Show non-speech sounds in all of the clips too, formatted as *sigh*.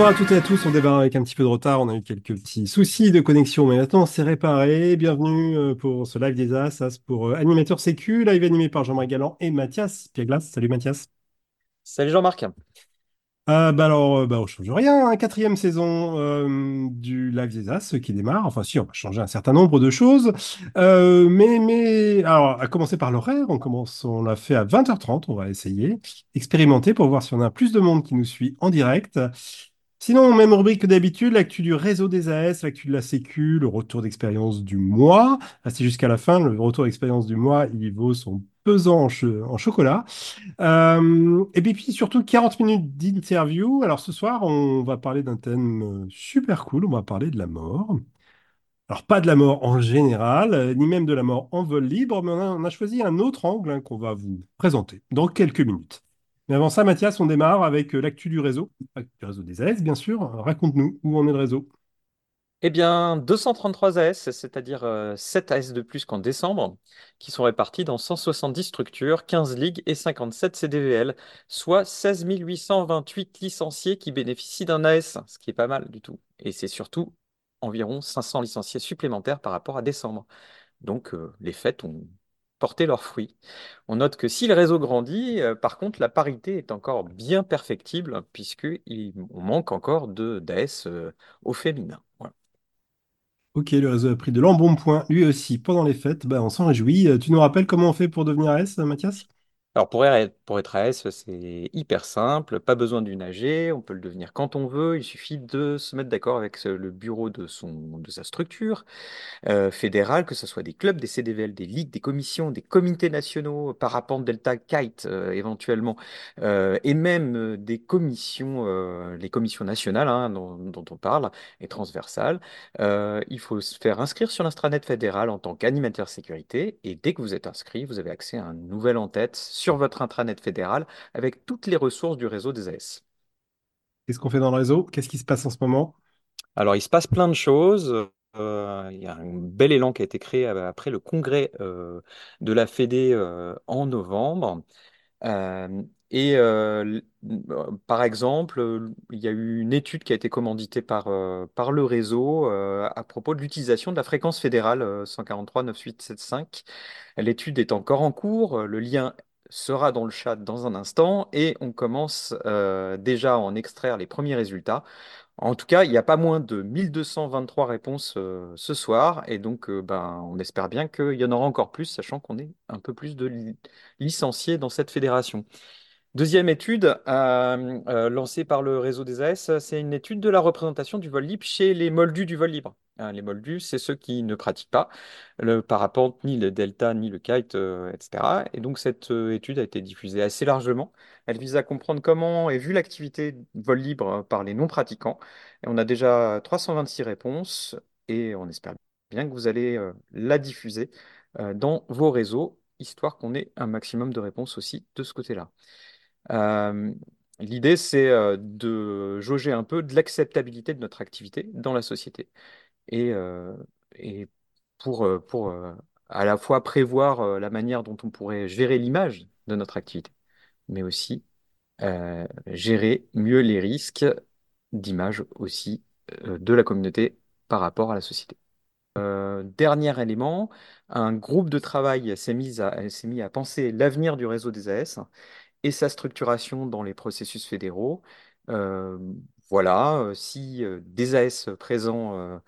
Bonsoir à toutes et à tous, on démarre avec un petit peu de retard, on a eu quelques petits soucis de connexion, mais maintenant c'est réparé. Bienvenue euh, pour ce live des As, As pour euh, Animateur Sécu, live animé par Jean-Marie Galland et Mathias Pieglas. Salut Mathias. Salut Jean-Marc. Euh, bah alors, euh, bah, on change rien, hein. quatrième saison euh, du Live des As qui démarre. Enfin, si, on va changer un certain nombre de choses. Euh, mais, mais, alors, à commencer par l'horaire, on commence, on l'a fait à 20h30, on va essayer, expérimenter pour voir si on a plus de monde qui nous suit en direct. Sinon, même rubrique que d'habitude, l'actu du réseau des AS, l'actu de la Sécu, le retour d'expérience du mois. Restez jusqu'à la fin, le retour d'expérience du mois, il vaut son pesant en, cho- en chocolat. Euh, et puis, surtout 40 minutes d'interview. Alors ce soir, on va parler d'un thème euh, super cool, on va parler de la mort. Alors pas de la mort en général, euh, ni même de la mort en vol libre, mais on a, on a choisi un autre angle hein, qu'on va vous présenter dans quelques minutes. Mais avant ça, Mathias, on démarre avec euh, l'actu du réseau, du réseau des AS, bien sûr. Raconte-nous où en est le réseau. Eh bien, 233 AS, c'est-à-dire euh, 7 AS de plus qu'en décembre, qui sont répartis dans 170 structures, 15 ligues et 57 CDVL, soit 16 828 licenciés qui bénéficient d'un AS, ce qui est pas mal du tout. Et c'est surtout environ 500 licenciés supplémentaires par rapport à décembre. Donc, euh, les fêtes ont porté leurs fruits. On note que si le réseau grandit, euh, par contre, la parité est encore bien perfectible, puisqu'on manque encore de d'AS euh, au féminin. Ok, le réseau a pris de l'embonpoint, lui aussi, pendant les fêtes. Bah, on s'en réjouit. Euh, Tu nous rappelles comment on fait pour devenir AS, Mathias? Alors pour être, pour être AS, c'est hyper simple, pas besoin d'une AG, on peut le devenir quand on veut, il suffit de se mettre d'accord avec le bureau de, son, de sa structure euh, fédérale, que ce soit des clubs, des CDVL, des ligues, des commissions, des comités nationaux, parapente, delta, kite euh, éventuellement, euh, et même euh, des commissions, euh, les commissions nationales hein, dont, on parle, et transversales. Euh, il faut se faire inscrire sur l'intranet fédéral en tant qu'animateur sécurité, et dès que vous êtes inscrit, vous avez accès à un nouvel en-tête sur votre intranet fédéral avec toutes les ressources du réseau des AS. Qu'est-ce qu'on fait dans le réseau? Qu'est-ce qui se passe en ce moment? Alors, il se passe plein de choses. Euh, il y a un bel élan qui a été créé après le congrès euh, de la Fédé euh, en novembre. Euh, et par exemple, il y a eu une étude qui a été commanditée par, euh, par le réseau euh, à propos de l'utilisation de la fréquence fédérale euh, 143-9875. L'étude est encore en cours. Le lien sera dans le chat dans un instant et on commence euh, déjà à en extraire les premiers résultats. En tout cas, il n'y a pas moins de 1223 réponses euh, ce soir et donc euh, ben, on espère bien qu'il y en aura encore plus, sachant qu'on est un peu plus de li- licenciés dans cette fédération. Deuxième étude lancée par le réseau des AS, c'est une étude de la représentation du vol libre chez les moldus du vol libre. Hein, les moldus, c'est ceux qui ne pratiquent pas le parapente, ni le delta, ni le kite, euh, etc. Et donc cette euh, étude a été diffusée assez largement. Elle vise à comprendre comment est vue l'activité vol libre euh, par les non-pratiquants. On a déjà 326 réponses et on espère bien que vous allez euh, la diffuser dans vos réseaux, histoire qu'on ait un maximum de réponses aussi de ce côté-là. L'idée, c'est de jauger un peu de l'acceptabilité de notre activité dans la société et, euh, et pour, euh, pour euh, à la fois prévoir la manière dont on pourrait gérer l'image de notre activité, mais aussi gérer mieux les risques d'image aussi de la communauté par rapport à la société. Dernier élément, un groupe de travail s'est mis à, mis à penser l'avenir du réseau des AS et sa structuration dans les processus fédéraux. Voilà, si des AS présents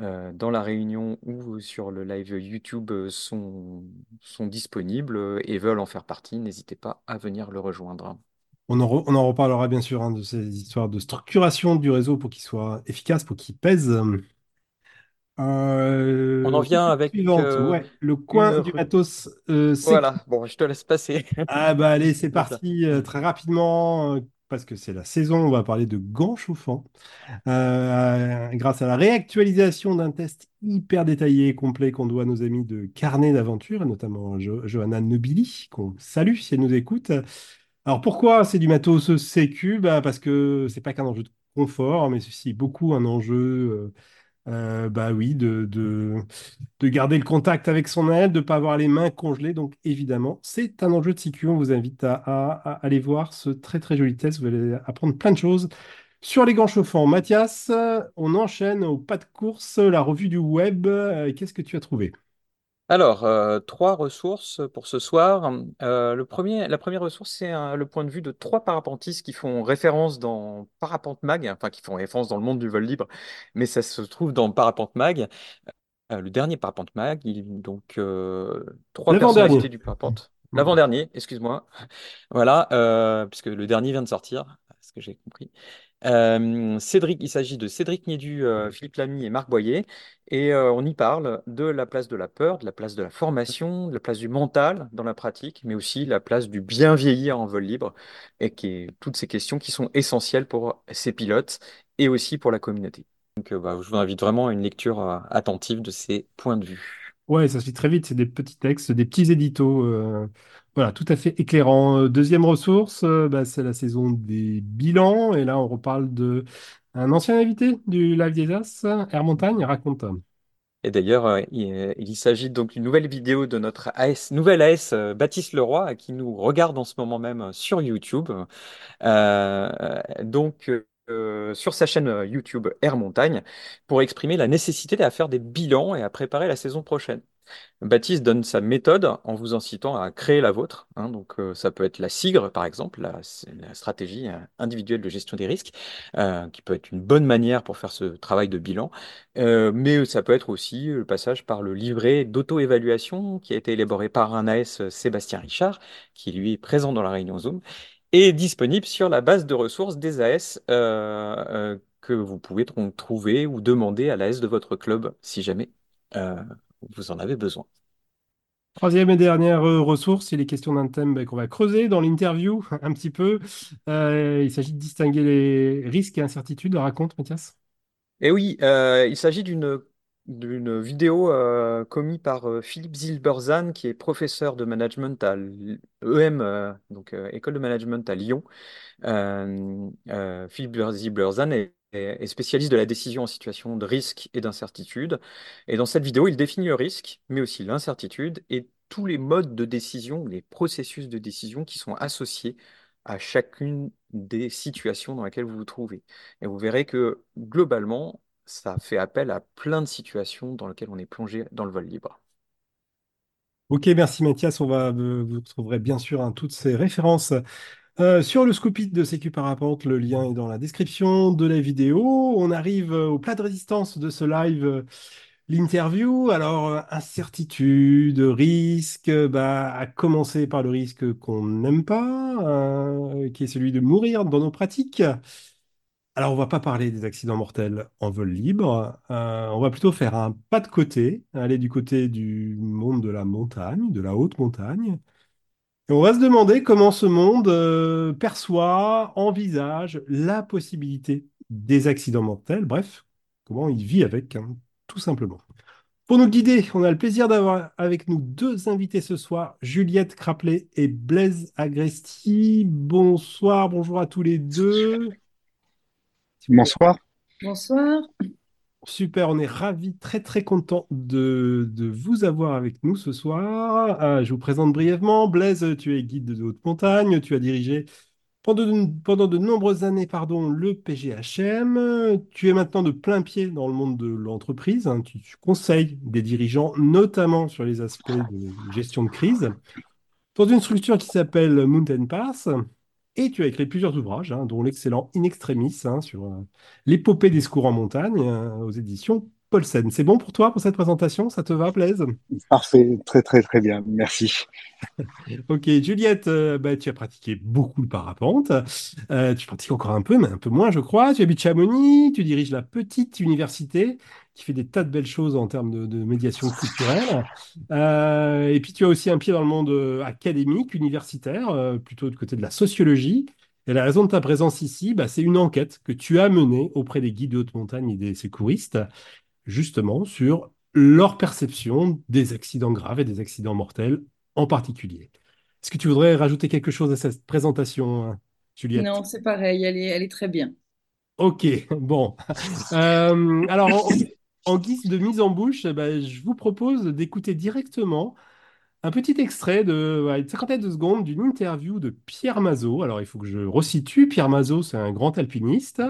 euh, euh, dans la réunion ou sur le live YouTube euh, sont, sont disponibles euh, et veulent en faire partie, n'hésitez pas à venir le rejoindre. On en, re- on en reparlera bien sûr hein, de ces histoires de structuration du réseau pour qu'il soit efficace, pour qu'il pèse. On en Euh, vient avec suivante, euh, ouais, le une... coin du matos euh. Voilà, bon, je te laisse passer. Ah bah allez, c'est parti euh, très rapidement euh, parce que c'est la saison. On va parler de gants chauffants. Euh, grâce à la réactualisation d'un test hyper détaillé et complet qu'on doit à nos amis de Carnet d'Aventure, notamment Jo- Johanna Nobili, qu'on salue si elle nous écoute. Alors pourquoi c'est du matos sécu? Bah, parce que c'est pas qu'un enjeu de confort, mais ceci beaucoup un enjeu. euh, euh, bah oui, de, de, de garder le contact avec son aile, de ne pas avoir les mains congelées. Donc évidemment, c'est un enjeu de sécu. On vous invite à, à- aller voir ce très très joli test. Vous allez apprendre plein de choses Sur les gants chauffants, Mathias, on enchaîne au pas de course, la revue du web. Euh, Qu'est-ce que tu as trouvé? Alors, euh, trois ressources pour ce soir. Euh, le premier, la première ressource, c'est euh, le point de vue de trois parapentistes qui font référence dans Parapente Mag, enfin qui font référence dans le monde du vol libre, mais ça se trouve dans Parapente Mag. Euh, le dernier Parapente Mag, il, donc trois personnalités du parapente. L'avant-dernier, excuse-moi. Voilà, puisque le dernier vient de sortir, ce que j'ai compris. Euh, Cédric, il s'agit de Cédric Niedu, euh, Philippe Lamy et Marc Boyer. Et euh, on y parle de la place de la peur, de la place de la formation, de la place du mental dans la pratique, mais aussi la place du bien vieillir en vol libre, et qui est toutes ces questions qui sont essentielles pour ces pilotes et aussi pour la communauté. Donc, euh, bah, je vous invite vraiment à une lecture attentive de ces points de vue. Ouais, ça se lit très vite, c'est des petits textes, des petits éditos. Voilà, tout à fait éclairant. Euh, Deuxième ressource, euh, bah, c'est la saison des bilans. Et là, on reparle de un ancien invité du Live des As, Air Montagne, raconte. Et d'ailleurs, euh, il, s'agit donc d'une nouvelle vidéo de notre AS, nouvelle AS Baptiste Leroy, qui nous regarde en ce moment même sur YouTube. Donc, sur sa chaîne YouTube Air Montagne, pour exprimer la nécessité de faire des bilans et à préparer la saison prochaine. Baptiste donne sa méthode en vous incitant à créer la vôtre. hein. donc, euh, ça peut être la SIGRE, par exemple, la, stratégie euh, individuelle de gestion des risques, euh, qui peut être une bonne manière pour faire ce travail de bilan. Mais ça peut être aussi le passage par le livret d'auto-évaluation qui a été élaboré par un AS Sébastien Richard, qui lui est présent dans la réunion Zoom, et disponible sur la base de ressources des AS. que vous pouvez trouver ou demander à l'AS de votre club si jamais vous en avez besoin. Troisième et dernière euh, ressource, il est question d'un thème bah, qu'on va creuser dans l'interview *laughs* un petit peu. Euh, il s'agit de distinguer les risques et incertitudes. Raconte, Mathias. Et oui, euh, il s'agit d'une d'une vidéo euh, commise par euh, Philippe Zilberzan, qui est professeur de management à l'EM, euh, donc euh, École de Management à Lyon. Euh, euh, Philippe Zilberzan est, est- spécialiste de la décision en situation de risque et d'incertitude. Et dans cette vidéo, il définit le risque, mais aussi l'incertitude et tous les modes de décision, les processus de décision qui sont associés à chacune des situations dans lesquelles vous vous trouvez. Et vous verrez que globalement, ça fait appel à plein de situations dans lesquelles on est plongé dans le vol libre. Ok, merci Mathias. On va, euh, vous trouverez bien sûr hein, toutes ces références euh, sur le Scoopit de Sécu Parapente. Le lien est dans la description de la vidéo. On arrive euh, au plat de résistance de ce live, euh, l'interview. Alors, incertitude, risque, bah, à commencer par le risque qu'on n'aime pas, qui est celui de mourir dans nos pratiques. Alors, on va pas parler des accidents mortels en vol libre. On va plutôt faire un pas de côté, aller du côté du monde de la montagne, de la haute montagne. Et on va se demander comment ce monde euh, perçoit, envisage la possibilité des accidents mortels. Bref, comment il vit avec, hein, tout simplement. Pour nous guider, on a le plaisir d'avoir avec nous deux invités ce soir, Juliette Craplet et Blaise Agresti. Bonsoir, bonjour à tous les deux. Bonsoir. Bonsoir. Super, on est ravis, très très content de, vous avoir avec nous ce soir. Euh, je vous présente brièvement. Blaise, tu es guide de haute montagne, tu as dirigé pendant de, nombreuses années pardon, le PGHM. Tu es maintenant de plein pied dans le monde de l'entreprise. hein. Tu conseilles des dirigeants, notamment sur les aspects de gestion de crise, dans une structure qui s'appelle Mountain Pass. Et tu as écrit plusieurs ouvrages, hein, dont l'excellent In Extremis hein, sur euh, l'épopée des secours en montagne euh, aux éditions Paulsen. C'est bon pour toi pour cette présentation? Ça te va, Blaise? Parfait, très très très bien, merci. *laughs* Ok, Juliette, euh, bah, tu as pratiqué beaucoup le parapente. Euh, tu pratiques encore un peu, mais un peu moins, je crois. Tu habites Chamonix, tu diriges la petite université qui fait des tas de belles choses en termes de, de médiation culturelle. Euh, et puis, tu as aussi un pied dans le monde académique, universitaire, plutôt du côté de la sociologie. Et la raison de ta présence ici, bah, c'est une enquête que tu as menée auprès des guides de haute montagne et des secouristes, justement sur leur perception des accidents graves et des accidents mortels en particulier. Est-ce que tu voudrais rajouter quelque chose à cette présentation, hein, Juliette? Non, c'est pareil, elle est, elle est très bien. Ok, *laughs* bon. Euh, alors, en, en guise de mise en bouche, eh ben, je vous propose d'écouter directement un petit extrait de ouais, une cinquantaine de secondes d'une interview de Pierre Mazot. Alors, il faut que je resitue. Pierre Mazot, c'est un grand alpiniste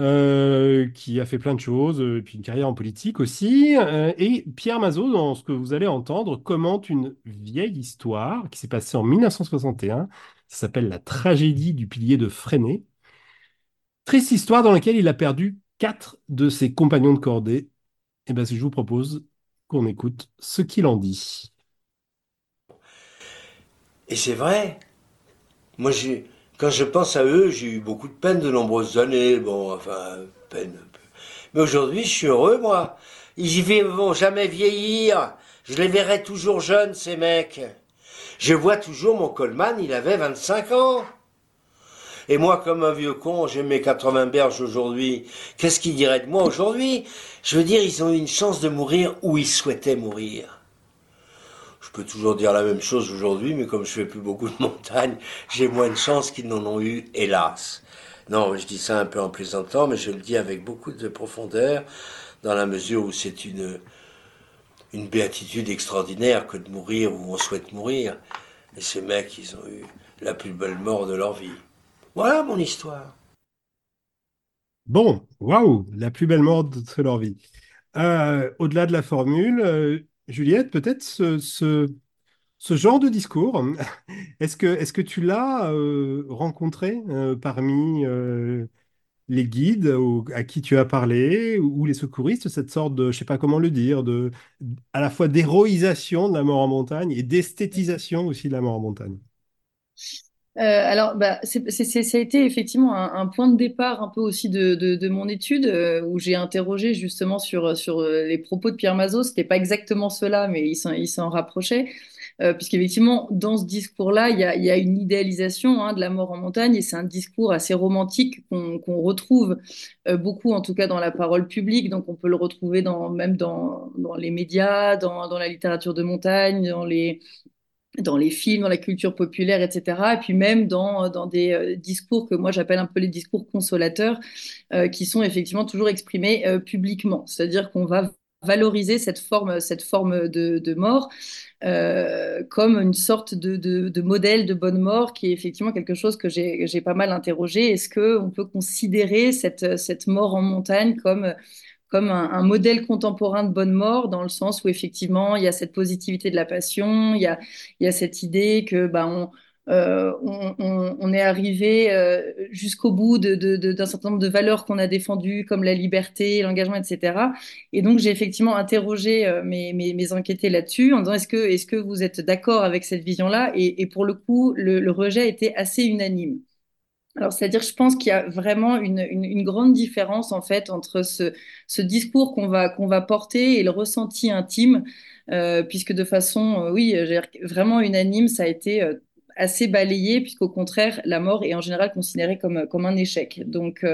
euh, qui a fait plein de choses, euh, puis une carrière en politique aussi. Euh, et Pierre Mazot, dans ce que vous allez entendre, commente une vieille histoire qui s'est passée en 1961. Ça s'appelle la tragédie du pilier de Freinet. Triste histoire dans laquelle il a perdu quatre de ses compagnons de cordée. Et bien, je vous propose qu'on écoute ce qu'il en dit. Et c'est vrai. Moi, j'ai, quand je pense à eux, j'ai eu beaucoup de peine de nombreuses années. Bon, enfin, peine un peu. Mais aujourd'hui, je suis heureux, moi. Ils vont jamais vieillir. Je les verrai toujours jeunes, ces mecs. Je vois toujours mon Coleman, il avait 25 ans. Et moi, comme un vieux con, j'ai mes 80 berges aujourd'hui. Qu'est-ce qu'ils diraient de moi aujourd'hui? Je veux dire, ils ont eu une chance de mourir où ils souhaitaient mourir. Je peux toujours dire la même chose aujourd'hui, mais comme je fais plus beaucoup de montagnes, j'ai moins de chance qu'ils n'en ont eu, hélas. Non, je dis ça un peu en plaisantant, mais je le dis avec beaucoup de profondeur, dans la mesure où c'est une, une béatitude extraordinaire que de mourir où on souhaite mourir. Et ces mecs, ils ont eu la plus belle mort de leur vie. Voilà mon histoire. Bon, waouh, la plus belle mort de leur vie. Euh, au-delà de la formule, euh, Juliette, peut-être ce, genre de discours, est-ce que, tu l'as euh, rencontré euh, parmi euh, les guides à qui tu as parlé ou les secouristes, cette sorte de, je sais pas comment le dire, à la fois d'héroïsation de la mort en montagne et d'esthétisation aussi de la mort en montagne? Euh, alors, bah, c'est, c'est- ça a été effectivement un, un point de départ un peu aussi de, de, de mon étude euh, où j'ai interrogé justement sur, sur euh, les propos de Pierre Mazot. C'était pas exactement cela, mais il s'en, il s'en rapprochait. Euh, puisqu'effectivement, dans ce discours-là, il y a, y a une idéalisation hein, de la mort en montagne et c'est un discours assez romantique qu'on qu'on retrouve euh, beaucoup, en tout cas dans la parole publique. Donc, on peut le retrouver dans, même dans, dans les médias, dans, dans la littérature de montagne, dans les dans les films, dans la culture populaire, etc. Et puis même dans, dans des euh, discours que moi j'appelle un peu les discours consolateurs, euh, qui sont effectivement toujours exprimés euh, publiquement. C'est-à-dire qu'on va valoriser cette forme, cette forme de, de mort euh, comme une sorte de, de, de, modèle de bonne mort qui est effectivement quelque chose que j'ai j'ai pas mal interrogé. Est-ce qu'on peut considérer cette, cette mort en montagne comme comme un, modèle contemporain de bonne mort, dans le sens où effectivement il y a cette positivité de la passion, il y a, cette idée que bah, on, euh, on, est arrivé euh, jusqu'au bout d'un de, certain nombre de valeurs qu'on a défendues, comme la liberté, l'engagement, etc. Et donc j'ai effectivement interrogé euh, mes, mes, enquêtés là-dessus en disant est-ce que, vous êtes d'accord avec cette vision-là? Et, et, pour le coup, le, le rejet était assez unanime. Alors, c'est-à-dire, je pense qu'il y a vraiment une, grande différence en fait entre ce, discours qu'on va porter et le ressenti intime, euh, puisque de façon, euh, oui, vraiment unanime, ça a été euh, assez balayé, puisqu'au contraire, la mort est en général considérée comme un échec. Donc,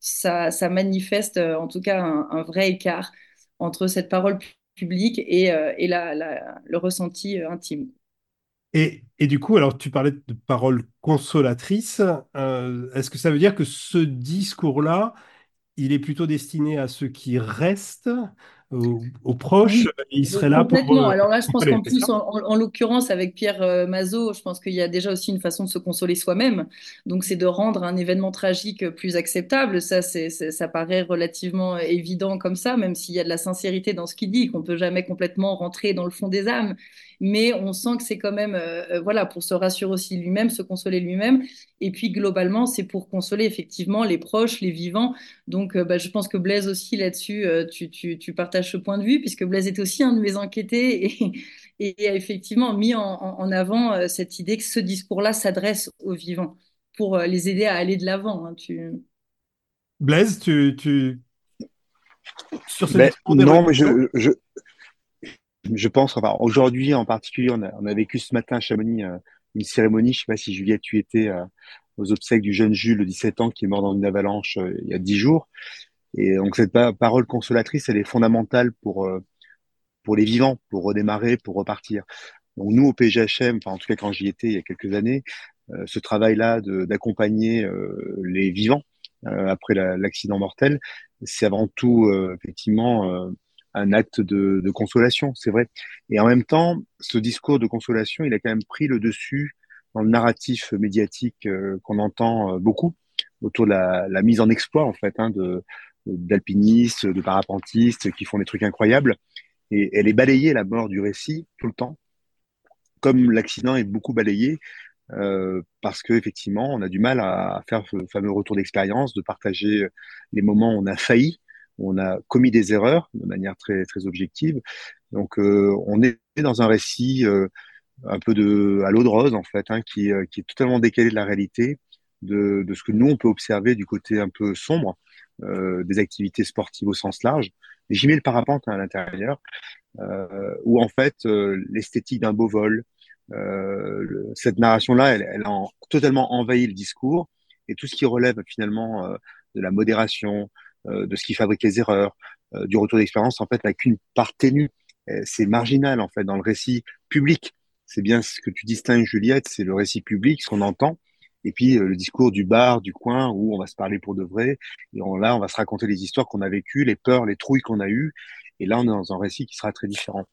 ça manifeste en tout cas un, vrai écart entre cette parole publique et, le ressenti intime. Et, et, du coup, alors tu parlais de paroles consolatrices. Euh, Est-ce que ça veut dire que ce discours-là, il est plutôt destiné à ceux qui restent, aux, aux proches, oui, il serait là pour. Complètement. Alors là, je pense qu'en plus, en, en, en l'occurrence, avec Pierre euh, Mazot, je pense qu'il y a déjà aussi une façon de se consoler soi-même. Donc, c'est de rendre un événement tragique plus acceptable. Ça, ça paraît relativement évident comme ça, même s'il y a de la sincérité dans ce qu'il dit, qu'on peut jamais complètement rentrer dans le fond des âmes mais on sent que c'est quand même, euh, voilà, pour se rassurer aussi lui-même, se consoler lui-même. Et puis globalement, c'est pour consoler effectivement les proches, les vivants. Donc, euh, bah, je pense que Blaise aussi là-dessus, euh, tu, tu, tu, partages ce point de vue, puisque Blaise était aussi un de mes enquêtés *laughs* et, et a effectivement mis en, en avant cette idée que ce discours-là s'adresse aux vivants pour les aider à aller de l'avant. Hein, tu... Blaise, tu, tu... sur ce ben, non, mais je, je, je pense, enfin, aujourd'hui en particulier, on a, on a, vécu ce matin à Chamonix euh, une cérémonie. Je sais pas si Juliette, tu étais euh, aux obsèques du jeune Jules de 17 ans qui est mort dans une avalanche euh, il y a 10 jours. Et donc cette parole consolatrice, elle est fondamentale pour euh, pour les vivants, pour redémarrer, pour repartir. Donc nous au PGHM, enfin en tout cas quand j'y étais il y a quelques années, euh, ce travail-là d'accompagner les vivants après l'accident mortel, c'est avant tout effectivement un acte de, de consolation, c'est vrai. Et en même temps, ce discours de consolation, il a quand même pris le dessus dans le narratif médiatique euh, qu'on entend euh, beaucoup autour de la, la, mise en exploit en fait hein, de d'alpinistes, de parapentistes qui font des trucs incroyables. Et elle est balayée la mort du récit tout le temps, comme l'accident est beaucoup balayé. Euh, parce que effectivement, on a du mal à faire ce fameux retour d'expérience, de partager les moments où on a failli, on a commis des erreurs de manière très très objective. Donc, euh, on est dans un récit euh, un peu de à l'eau de rose en fait, hein, qui, qui est totalement décalé de la réalité, de, ce que nous on peut observer du côté un peu sombre euh, des activités sportives au sens large. J'y mets le parapente hein, à l'intérieur, euh, où en fait euh, l'esthétique d'un beau vol, euh, cette narration-là, elle, elle, a totalement envahi le discours et tout ce qui relève finalement euh, de la modération, euh, de ce qui fabrique les erreurs, du retour d'expérience, en fait, n'a qu'une part ténue. C'est marginal en fait dans le récit public. C'est bien ce que tu distingues, Juliette, c'est le récit public, ce qu'on entend, et puis le discours du bar, du coin, où on va se parler pour de vrai. Et on, là, on va se raconter les histoires qu'on a vécues, les peurs, les trouilles qu'on a eues. Et là, on est dans un récit qui sera très différent.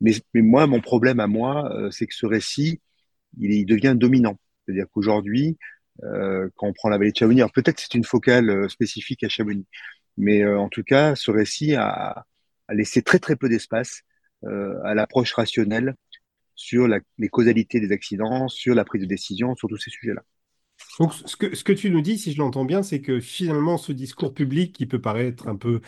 Mais, mais moi, mon problème à moi, euh, c'est que ce récit, il, il devient dominant. C'est-à-dire qu'aujourd'hui, euh, quand on prend la vallée de Chamonix, peut-être c'est une focale euh, spécifique à Chamonix, mais euh, en tout cas, ce récit a, a laissé très très peu d'espace euh, à l'approche rationnelle sur la, les causalités des accidents, sur la prise de décision, sur tous ces sujets-là. Donc, ce que, ce que tu nous dis, si je l'entends bien, c'est que finalement, ce discours public qui peut paraître un peu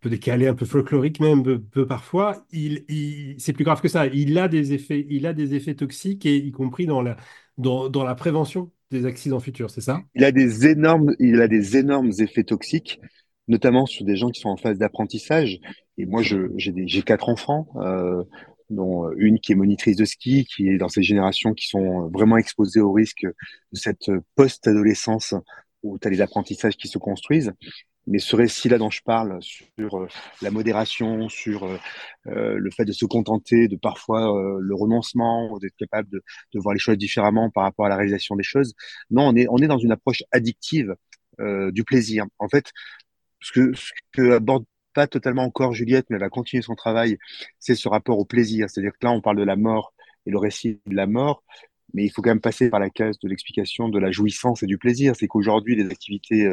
peu décalé, un peu folklorique même, peu, peu parfois, il, il c'est plus grave que ça. Il a des effets, il a des effets toxiques, et y compris dans la, dans, dans la prévention des accidents futurs, c'est ça? Il a des énormes, il a des énormes effets toxiques, notamment sur des gens qui sont en phase d'apprentissage. Et moi, j'ai quatre enfants, euh, dont une qui est monitrice de ski, qui est dans ces générations qui sont vraiment exposées au risque de cette post-adolescence où tu as les apprentissages qui se construisent. Mais ce récit-là dont je parle sur euh, la modération, sur euh, euh, le fait de se contenter de parfois le renoncement, d'être capable de, de, voir les choses différemment par rapport à la réalisation des choses, non, on est, on est dans une approche addictive euh, du plaisir. En fait, ce que, ce que aborde pas totalement encore Juliette, mais elle va continuer son travail, c'est ce rapport au plaisir. C'est-à-dire que là, on parle de la mort et le récit de la mort, mais il faut quand même passer par la case de l'explication de la jouissance et du plaisir. C'est qu'aujourd'hui, les activités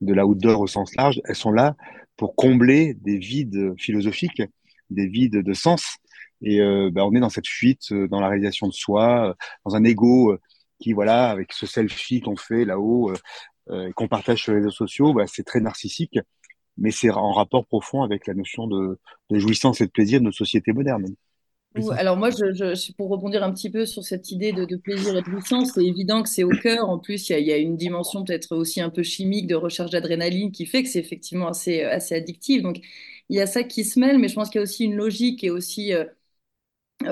de la outdoor au sens large, elles sont là pour combler des vides philosophiques, des vides de sens. Et euh, bah, on est dans cette fuite, euh, dans la réalisation de soi, euh, dans un ego qui, voilà, avec ce selfie qu'on fait là-haut, euh, qu'on partage sur les réseaux sociaux, bah, c'est très narcissique, mais c'est en rapport profond avec la notion de, de jouissance et de plaisir de nos sociétés modernes. Alors moi, je, je, pour rebondir un petit peu sur cette idée de, de plaisir et de jouissance, c'est évident que c'est au cœur. En plus, il y a, y a, une dimension peut-être aussi un peu chimique de recherche d'adrénaline qui fait que c'est effectivement assez, assez addictif. Donc, il y a ça qui se mêle, mais je pense qu'il y a aussi une logique et aussi euh,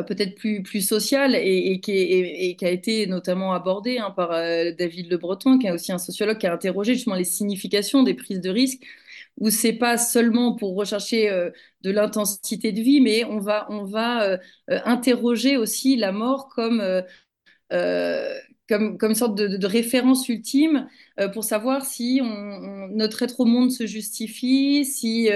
peut-être plus, plus sociale et, qui a été notamment abordée hein, par euh, David Le Breton, qui est aussi un sociologue qui a interrogé justement les significations des prises de risques où c'est pas seulement pour rechercher euh, de l'intensité de vie, mais on va, on va euh, euh interroger aussi la mort comme, euh, euh, comme, comme sorte de, référence ultime pour savoir si notre être au monde se justifie, si,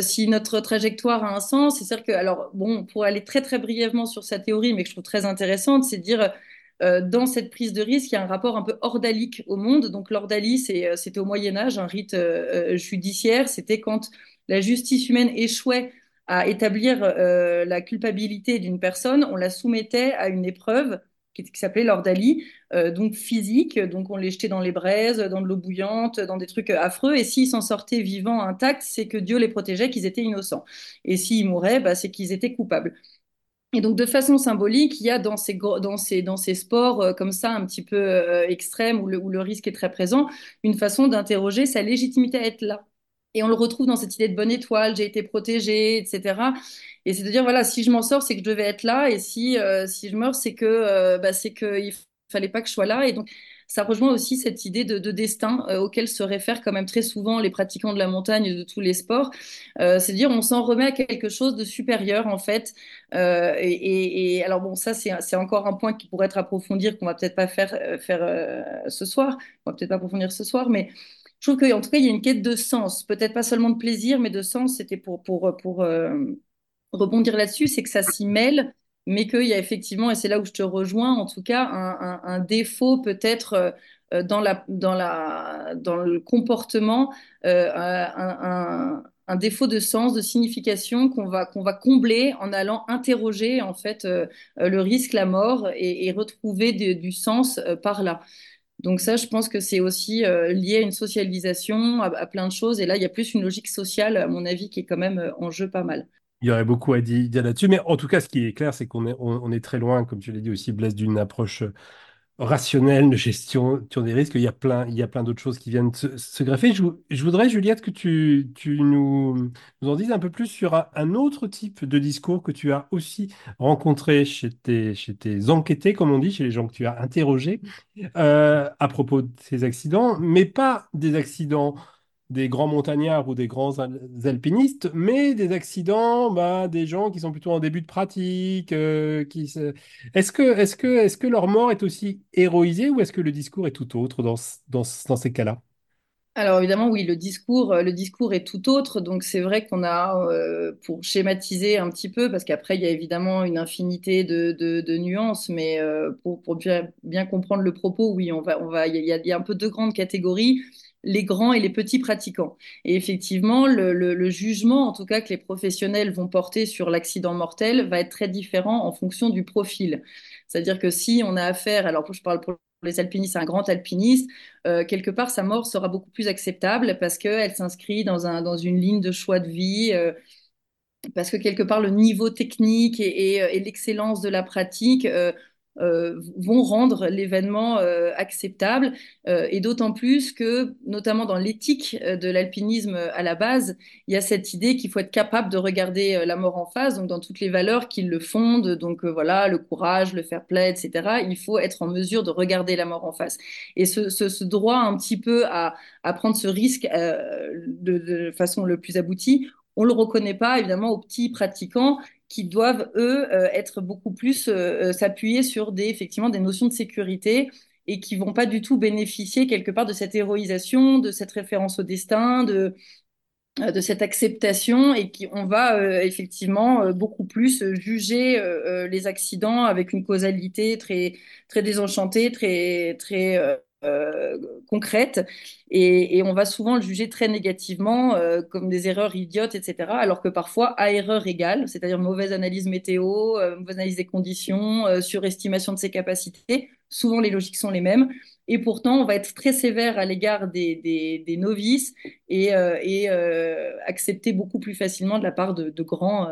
si notre trajectoire a un sens. C'est-à-dire que, alors, bon, pour aller très très brièvement sur sa théorie, mais que je trouve très intéressante, c'est dire euh, dans cette prise de risque, il y a un rapport un peu ordalique au monde. Donc l'ordalie, euh, c'était au Moyen Âge, un rite euh, judiciaire. C'était quand la justice humaine échouait à établir euh, la culpabilité d'une personne, on la soumettait à une épreuve qui, s'appelait l'ordalie, euh, donc physique. Donc on les jetait dans les braises, dans de l'eau bouillante, dans des trucs affreux. Et s'ils s'en sortaient vivants, intacts, c'est que Dieu les protégeait, qu'ils étaient innocents. Et s'ils mouraient, bah, c'est qu'ils étaient coupables. Et donc, de façon symbolique, il y a dans ces, dans ces, dans ces sports euh, comme ça, un petit peu euh, extrêmes, où le, où le risque est très présent, une façon d'interroger sa légitimité à être là. Et on le retrouve dans cette idée de bonne étoile, j'ai été protégée, etc. Et c'est de dire, voilà, si je m'en sors, c'est que je devais être là, et si, euh, si je meurs, c'est que euh, bah, c'est fallait pas que je sois là. Et donc, ça rejoint aussi cette idée de, de destin euh, auquel se réfèrent quand même très souvent les pratiquants de la montagne de tous les sports. Euh, c'est dire on s'en remet à quelque chose de supérieur en fait. Euh, et, et, et, alors bon, ça c'est encore un point qui pourrait être approfondir qu'on va peut-être pas faire faire ce soir. On va peut-être pas approfondir ce soir, mais je trouve qu'en tout cas, il y a une quête de sens, peut-être pas seulement de plaisir, mais de sens. C'était pour, euh, rebondir là-dessus, c'est que ça s'y mêle, mais qu'il y a effectivement, et c'est là où je te rejoins, en tout cas, un, défaut peut-être euh, dans, le comportement, euh, un, défaut de sens, de signification qu'on va, combler en allant interroger en fait le risque, la mort, et retrouver du sens par là. Donc ça, je pense que c'est aussi euh, lié à une socialisation, à, plein de choses. Et là, il y a plus une logique sociale, à mon avis, qui est quand même euh, en jeu pas mal. Il y aurait beaucoup à dire, là-dessus. Mais en tout cas, ce qui est clair, c'est qu'on est, est très loin, comme tu l'as dit aussi, Blaise, d'une approche rationnelle de gestion des risques. Il y a plein, d'autres choses qui viennent se, greffer. Je, voudrais, Juliette, que tu, nous, en dises un peu plus sur un, autre type de discours que tu as aussi rencontré chez tes, chez enquêtés, comme on dit, chez les gens que tu as interrogés euh, à propos de ces accidents, mais pas des accidents des grands montagnards ou des grands alpinistes, mais des accidents, bah, des gens qui sont plutôt en début de pratique. Euh, qui Est-ce que, leur mort est aussi héroïsée ou est-ce que le discours est tout autre dans, ces cas-là? Alors évidemment, oui, le discours, est tout autre. Donc c'est vrai qu'on a, euh, pour schématiser un petit peu, parce qu'après il y a évidemment une infinité de, nuances, mais euh, pour, bien, comprendre le propos, oui, on va, y, il y a un peu deux grandes catégories les grands et les petits pratiquants. Et effectivement, le, jugement, en tout cas, que les professionnels vont porter sur l'accident mortel va être très différent en fonction du profil. C'est-à-dire que si on a affaire, alors je parle pour les alpinistes, un grand alpiniste, euh, quelque part, sa mort sera beaucoup plus acceptable parce qu'elle s'inscrit dans, un, dans une ligne de choix de vie. Euh, parce que quelque part, le niveau technique et, l'excellence de la pratique euh, euh, vont rendre l'événement euh, acceptable. Euh, et d'autant plus que, notamment dans l'éthique de l'alpinisme à la base, il y a cette idée qu'il faut être capable de regarder la mort en face, donc dans toutes les valeurs qui le fondent, donc voilà, le courage, le fair play, etc. Il faut être en mesure de regarder la mort en face. Et ce, droit un petit peu à, à prendre ce risque de, de façon le plus aboutie, on ne le reconnaît pas évidemment aux petits pratiquants qui doivent, eux, euh, être beaucoup plus, euh, euh, s'appuyer sur des, effectivement, des notions de sécurité et qui vont pas du tout bénéficier quelque part de cette héroïsation, de cette référence au destin, de, de cette acceptation et qui on va effectivement beaucoup plus juger les accidents avec une causalité très très désenchantée, très très euh, concrètes et, on va souvent le juger très négativement euh, comme des erreurs idiotes, etc. Alors que parfois, à erreur égale, c'est-à-dire mauvaise analyse météo, euh, mauvaise analyse des conditions, surestimation de ses capacités, souvent les logiques sont les mêmes. Et pourtant, on va être très sévère à l'égard des, des, novices et, accepter beaucoup plus facilement de la part de grands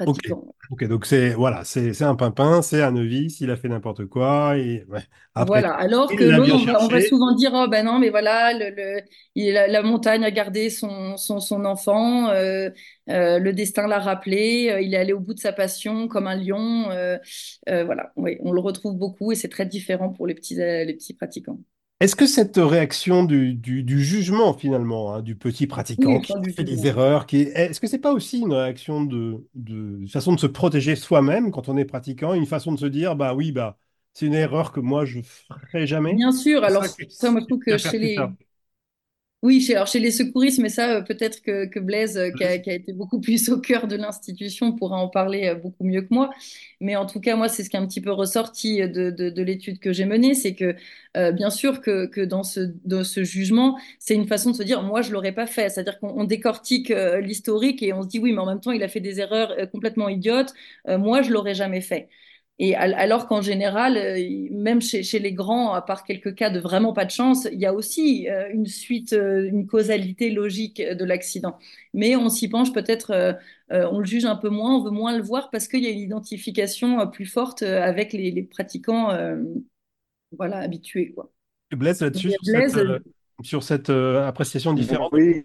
Ok, donc c'est voilà, c'est un pimpin, c'est un novice, il a fait n'importe quoi. Et, voilà, alors que l'autre, on, va souvent dire oh ben non, mais voilà, le, la, montagne a gardé son, son, son enfant, euh, euh, le destin l'a rappelé, euh, il est allé au bout de sa passion comme un lion. voilà, oui, on le retrouve beaucoup et c'est très différent pour les petits, les petits pratiquants. Est-ce que cette réaction du, jugement finalement, hein, du petit pratiquant qui fait des erreurs, qui est-ce que c'est pas aussi une réaction de, façon de se protéger soi-même quand on est pratiquant, une façon de se dire bah oui bah c'est une erreur que moi je ferai jamais? Bien sûr, alors ça, moi je trouve que chez les oui, chez, alors chez les secouristes, mais ça, euh, peut-être que, Blaise, euh, qui a, été beaucoup plus au cœur de l'institution, pourra en parler euh, beaucoup mieux que moi. Mais en tout cas, moi, c'est ce qui est un petit peu ressorti de, l'étude que j'ai menée, c'est que bien sûr que, dans, ce, ce jugement, c'est une façon de se dire, moi, je l'aurais pas fait. C'est-à-dire qu'on décortique l'historique et on se dit, oui, mais en même temps, il a fait des erreurs complètement idiotes. moi, je l'aurais jamais fait. Et alors qu'en général, euh, même chez, les grands, à part quelques cas de vraiment pas de chance, il y a aussi euh, une suite, euh, une causalité logique de l'accident. Mais on s'y penche peut-être, on le juge un peu moins, on veut moins le voir parce qu'il y a une identification plus forte avec les, pratiquants voilà, habitués. Quoi. Blaise, là-dessus, sur, cette, appréciation différente? Oui,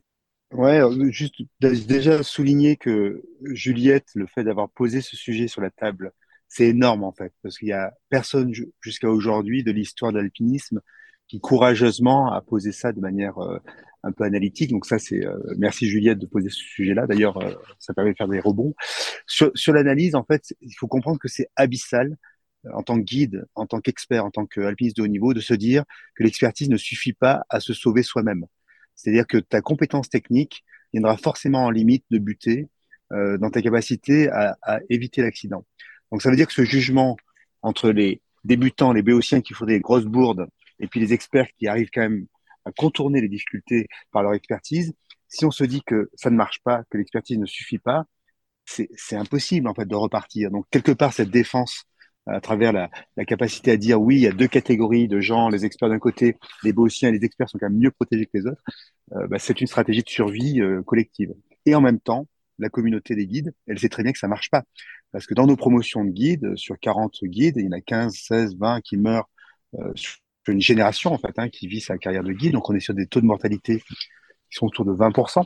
ouais, juste déjà souligner que Juliette, le fait d'avoir posé ce sujet sur la table, c'est énorme en fait, parce qu'il y a personne jusqu'à aujourd'hui de l'histoire de l'alpinisme qui courageusement a posé ça de manière euh, un peu analytique. Donc ça, c'est euh, merci Juliette de poser ce sujet-là. D'ailleurs, euh, ça permet de faire des rebonds sur, sur l'analyse. En fait, il faut comprendre que c'est abyssal en tant que guide, en tant qu'expert, en tant qu'alpiniste de haut niveau, de se dire que l'expertise ne suffit pas à se sauver soi-même. C'est-à-dire que ta compétence technique viendra forcément en limite de buter euh, dans ta capacité à, à éviter l'accident. Donc ça veut dire que ce jugement entre les débutants, les béotiens qui font des grosses bourdes, et puis les experts qui arrivent quand même à contourner les difficultés par leur expertise, si on se dit que ça ne marche pas, que l'expertise ne suffit pas, c'est impossible en fait de repartir. Donc quelque part cette défense à travers la, la, capacité à dire oui, il y a deux catégories de gens, les experts d'un côté, les béotiens et les experts sont quand même mieux protégés que les autres, euh, bah, c'est une stratégie de survie euh, collective. Et en même temps, la communauté des guides, elle sait très bien que ça marche pas. Parce que dans nos promotions de guides, sur 40 guides, il y en a 15, 16, 20 qui meurent euh, sur une génération, en fait, hein, qui vit sa carrière de guide. Donc, on est sur des taux de mortalité qui sont autour de 20%,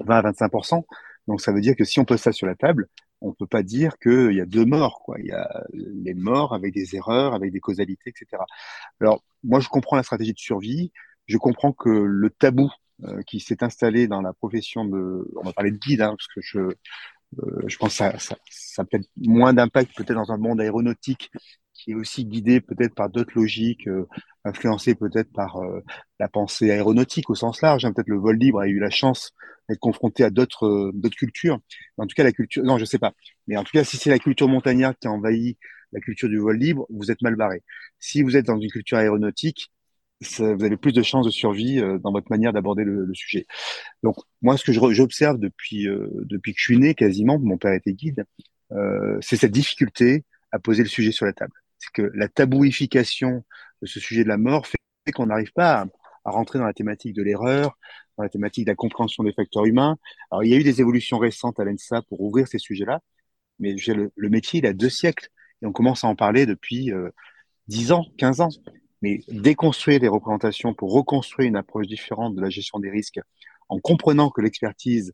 20 à 25%. Donc, ça veut dire que si on pose ça sur la table, on peut pas dire qu'il y a deux morts, quoi. Il y a les morts avec des erreurs, avec des causalités, etc. Alors, moi, je comprends la stratégie de survie. Je comprends que le tabou euh, qui s'est installé dans la profession de, on va parler de guide, hein, parce que je, euh, je pense que ça, ça, ça a peut-être moins d'impact peut-être dans un monde aéronautique qui est aussi guidé peut-être par d'autres logiques, euh, influencé peut-être par euh, la pensée aéronautique au sens large. Hein. Peut-être le vol libre a eu la chance d'être confronté à d'autres euh, d'autres cultures. en tout cas, la culture, non, je sais pas. Mais en tout cas, si c'est la culture montagnarde qui a envahi la culture du vol libre, vous êtes mal barré. Si vous êtes dans une culture aéronautique, vous avez plus de chances de survie euh, dans votre manière d'aborder le, le, sujet. Donc moi, ce que j'observe depuis euh, depuis que je suis né, quasiment, mon père était guide, euh, c'est cette difficulté à poser le sujet sur la table. C'est que la tabouification de ce sujet de la mort fait qu'on n'arrive pas à, à, rentrer dans la thématique de l'erreur, dans la thématique de la compréhension des facteurs humains. Alors il y a eu des évolutions récentes à l'ENSA pour ouvrir ces sujets-là, mais le, le, métier il a deux siècles et on commence à en parler depuis euh, 10 ans, 15 ans. Mais déconstruire les représentations pour reconstruire une approche différente de la gestion des risques en comprenant que l'expertise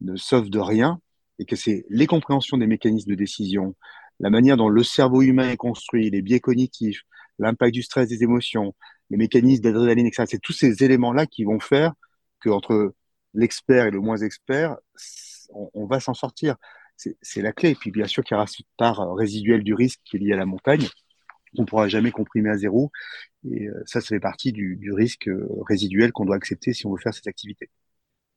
ne sauve de rien et que c'est les compréhensions des mécanismes de décision, la manière dont le cerveau humain est construit, les biais cognitifs, l'impact du stress, des émotions, les mécanismes d'adrénaline, etc. C'est tous ces éléments-là qui vont faire que entre l'expert et le moins expert, on, on va s'en sortir. C'est la clé. Et puis bien sûr qu'il y aura cette part résiduelle du risque qui est liée à la montagne qu'on pourra jamais comprimer à zéro. Et euh, ça, ça fait partie du, risque euh, résiduel qu'on doit accepter si on veut faire cette activité.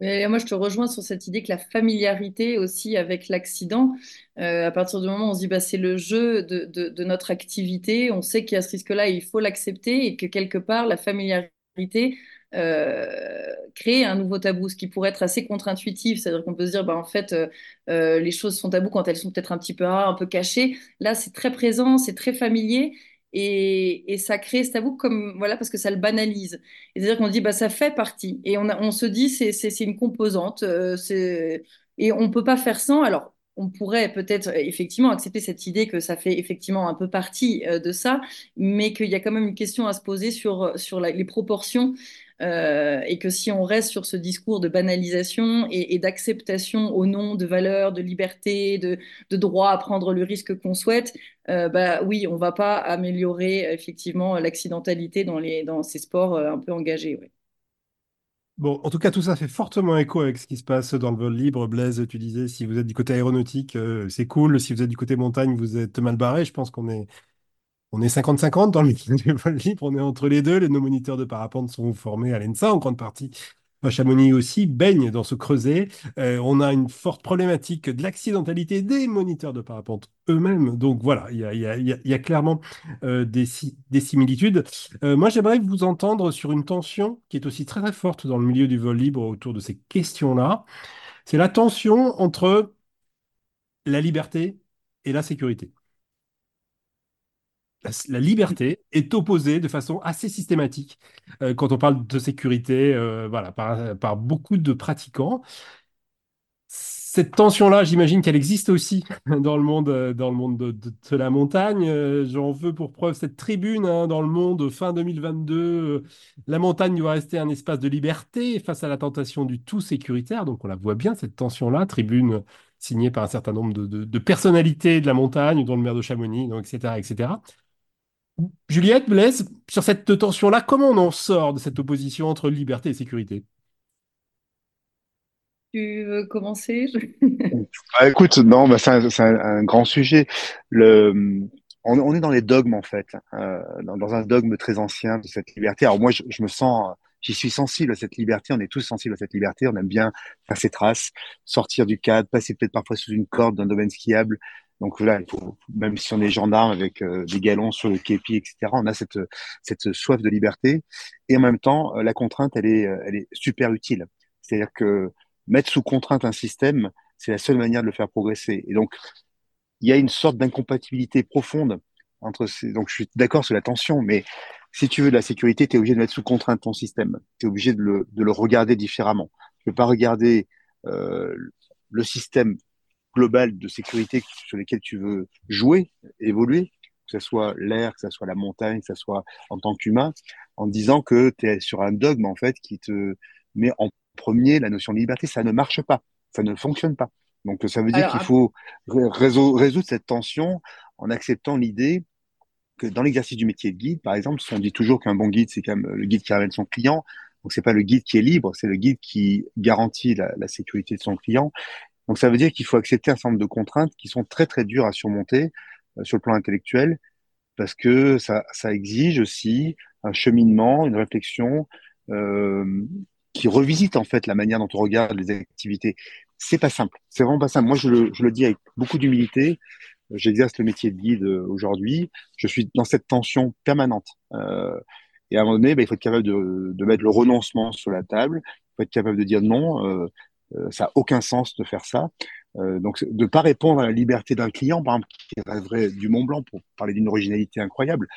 Et moi, je te rejoins sur cette idée que la familiarité aussi avec l'accident, euh, à partir du moment où on se dit bah, c'est le jeu de, de, de, notre activité, on sait qu'il y a ce risque-là, il faut l'accepter et que quelque part, la familiarité euh, crée un nouveau tabou, ce qui pourrait être assez contre-intuitif. C'est-à-dire qu'on peut se dire, bah, en fait, euh, euh, les choses sont tabous quand elles sont peut-être un petit peu rares, un peu cachées. Là, c'est très présent, c'est très familier. Et, ça crée ce tabou comme voilà parce que ça le banalise. C'est-à-dire qu'on dit bah ça fait partie et on, se dit c'est une composante et on peut pas faire sans. Alors on pourrait peut-être effectivement accepter cette idée que ça fait effectivement un peu partie de ça, mais qu'il y a quand même une question à se poser sur les proportions euh, et que si on reste sur ce discours de banalisation et, d'acceptation au nom de valeurs, de liberté, de, de droit à prendre le risque qu'on souhaite, euh, bah oui, on va pas améliorer effectivement l'accidentalité dans, dans ces sports euh, un peu engagés. Bon, en tout cas, tout ça fait fortement écho avec ce qui se passe dans le vol libre. Blaise, tu disais, si vous êtes du côté aéronautique, euh, c'est cool. Si vous êtes du côté montagne, vous êtes mal barré. Je pense qu'on est on est 50-50 dans le milieu du vol libre, on est entre les deux. Les, nos moniteurs de parapente sont formés à l'ENSA en grande partie. Chamonix aussi baigne dans ce creuset. Euh, on a une forte problématique de l'accidentalité des moniteurs de parapente eux-mêmes. Donc voilà, il y a, clairement des, des, similitudes. Euh, moi, j'aimerais vous entendre sur une tension qui est aussi très très forte dans le milieu du vol libre autour de ces questions-là. C'est la tension entre la liberté et la sécurité la, liberté est opposée de façon assez systématique euh, quand on parle de sécurité euh, voilà, par, beaucoup de pratiquants. Cette tension-là, j'imagine qu'elle existe aussi *laughs* dans le monde, euh, dans le monde de, la montagne. J'en veux pour preuve cette tribune hein, dans le monde fin 2022. Euh, la montagne doit rester un espace de liberté face à la tentation du tout sécuritaire. Donc on la voit bien, cette tension-là. Tribune signée par un certain nombre de, personnalités de la montagne, dont le maire de Chamonix, etc., etc. Juliette, Blaise, sur cette tension-là, comment on en sort de cette opposition entre liberté et sécurité? Tu veux commencer? Bah, Écoute, non, bah, c'est un, un, un, grand sujet. Le, on, est dans les dogmes en fait, euh, dans, un dogme très ancien de cette liberté. Alors moi, je, me sens, j'y suis sensible à cette liberté. On est tous sensibles à cette liberté. On aime bien faire ses traces, sortir du cadre, passer peut-être parfois sous une corde d'un domaine skiable. Donc voilà, il faut, même si on est gendarme avec euh, des galons sur le képi, etc., on a cette, cette soif de liberté. Et en même temps, euh, la contrainte, elle est, elle est super utile. C'est-à-dire que mettre sous contrainte un système, c'est la seule manière de le faire progresser. Et donc, il y a une sorte d'incompatibilité profonde entre ces. Donc, je suis d'accord sur la tension, mais si tu veux de la sécurité, tu es obligé de mettre sous contrainte ton système. Tu es obligé de le, de le, regarder différemment. Tu ne peux pas regarder euh, le système global de sécurité sur lequel tu veux jouer, évoluer, que ce soit l'air, que ce soit la montagne, que ce soit en tant qu'humain, en disant que tu es sur un dogme en fait qui te met en premier la notion de liberté. Ça ne marche pas, ça ne fonctionne pas. Donc ça veut dire qu'il faut résoudre cette tension en acceptant l'idée que dans l'exercice du métier de guide, par exemple, on dit toujours qu'un bon guide, c'est quand même le guide qui ramène son client. Donc c'est pas le guide qui est libre, c'est le guide qui garantit la, la, sécurité de son client. Donc ça veut dire qu'il faut accepter un certain nombre de contraintes qui sont très très dures à surmonter euh, sur le plan intellectuel, parce que ça, ça exige aussi un cheminement, une réflexion euh, qui revisite en fait la manière dont on regarde les activités c'est pas simple. C'est vraiment pas simple. Moi, je le, je le dis avec beaucoup d'humilité. J'exerce le métier de guide euh, aujourd'hui. Je suis dans cette tension permanente. Euh, et à un moment donné, bah, il faut être capable de, de, mettre le renoncement sur la table. Il faut être capable de dire non, euh, ça n'a aucun sens de faire ça. Euh, donc, de ne pas répondre à la liberté d'un client, par exemple, qui rêverait du Mont Blanc pour parler d'une originalité incroyable.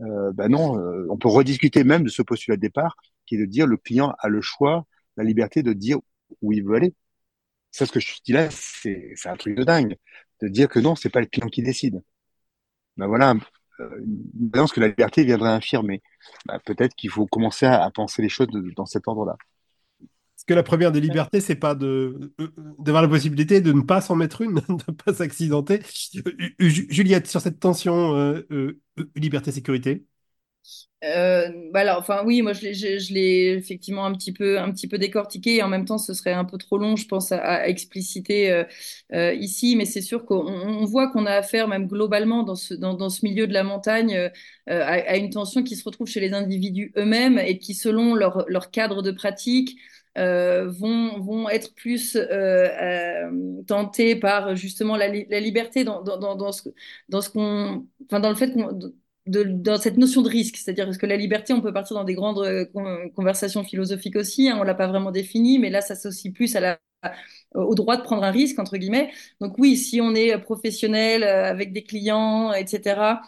Euh, bah non, on peut rediscuter même de ce postulat de départ, qui est de dire le client a le choix, la liberté de dire où il veut aller. Ça, ce que je dis là, c'est un truc de dingue. De dire que non, c'est pas le client qui décide. Ben voilà, euh, une balance que la liberté viendrait infirmer. Ben, Peut-être qu'il faut commencer à, penser les choses dans cet ordre-là. Que la première des libertés, c'est pas de euh, d'avoir la possibilité de ne pas s'en mettre une, *laughs* de ne pas s'accidenter Juliette, sur cette tension euh, liberté-sécurité euh, bah alors, enfin oui, moi je l'ai effectivement un petit peu, un petit peu décortiqué. Et en même temps, ce serait un peu trop long, je pense, à, expliciter euh, euh, ici. Mais c'est sûr qu'on voit qu'on a affaire, même globalement, dans ce, dans, dans ce milieu de la montagne, euh, à, à, une tension qui se retrouve chez les individus eux-mêmes et qui, selon leur, leur cadre de pratique, euh, vont, vont être plus euh, euh, tentés par justement la, la liberté dans, dans, dans, dans ce, qu'on, enfin dans le fait qu'on dans cette notion de risque. C'est-à-dire que la liberté, on peut partir dans des grandes conversations philosophiques aussi. Hein, on l'a pas vraiment défini, mais là, ça s'associe plus à la, au droit de prendre un risque, entre guillemets. Donc oui, si on est professionnel avec des clients, etc.,